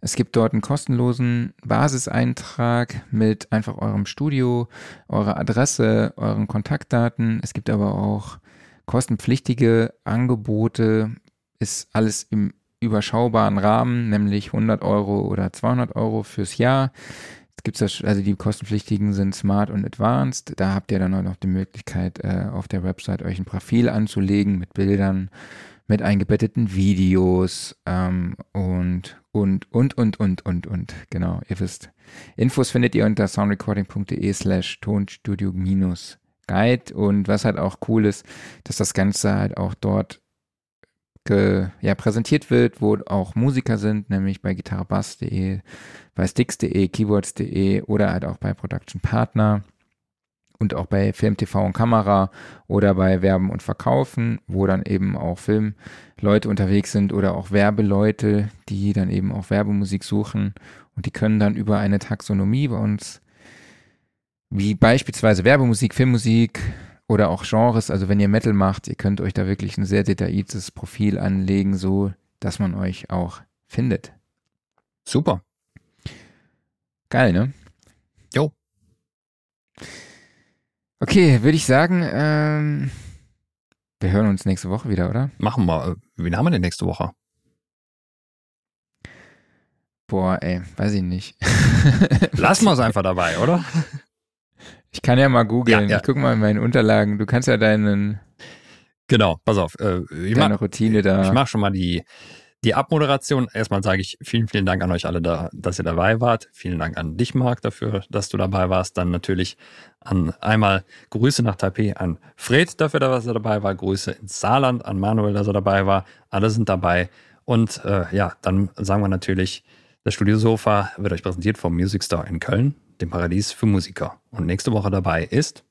Es gibt dort einen kostenlosen Basiseintrag mit einfach eurem Studio, eurer Adresse, euren Kontaktdaten. Es gibt aber auch kostenpflichtige Angebote, ist alles im überschaubaren Rahmen, nämlich 100 Euro oder 200 Euro fürs Jahr. Gibt's das, also die kostenpflichtigen sind Smart und Advanced. Da habt ihr dann auch noch die Möglichkeit, äh, auf der Website euch ein Profil anzulegen mit Bildern, mit eingebetteten Videos ähm, und und und und und und und genau. Ihr wisst. Infos findet ihr unter soundrecording.de slash tonstudio minus Guide und was halt auch cool ist, dass das Ganze halt auch dort ja, präsentiert wird, wo auch Musiker sind, nämlich bei gitarrebass.de, bei sticks.de, keyboards.de oder halt auch bei Production Partner und auch bei Film, TV und Kamera oder bei Werben und Verkaufen, wo dann eben auch Filmleute unterwegs sind oder auch Werbeleute, die dann eben auch Werbemusik suchen und die können dann über eine Taxonomie bei uns wie beispielsweise Werbemusik, Filmmusik oder auch Genres. Also wenn ihr Metal macht, ihr könnt euch da wirklich ein sehr detailliertes Profil anlegen, so dass man euch auch findet. Super. Geil, ne? Jo. Okay, würde ich sagen, ähm, wir hören uns nächste Woche wieder, oder? Machen wir. Wen haben wir denn nächste Woche? Boah, ey, weiß ich nicht. Lassen wir es einfach dabei, oder? Ich kann ja mal googeln. Ja, ja. Ich gucke mal in meinen Unterlagen. Du kannst ja deinen. Genau, pass auf. Äh, deine mach, Routine da. Ich mache schon mal die, die Abmoderation. Erstmal sage ich vielen, vielen Dank an euch alle, da, dass ihr dabei wart. Vielen Dank an dich, Marc, dafür, dass du dabei warst. Dann natürlich an einmal Grüße nach Taipei an Fred dafür, dass er dabei war. Grüße ins Saarland an Manuel, dass er dabei war. Alle sind dabei. Und äh, ja, dann sagen wir natürlich, das Studiosofa wird euch präsentiert vom Music Store in Köln dem Paradies für Musiker. Und nächste Woche dabei ist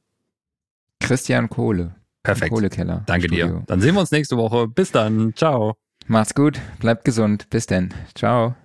Christian Kohle. Perfekt. Kohlekeller. Danke Studio. dir. Dann sehen wir uns nächste Woche. Bis dann. Ciao. Macht's gut. Bleibt gesund. Bis dann. Ciao.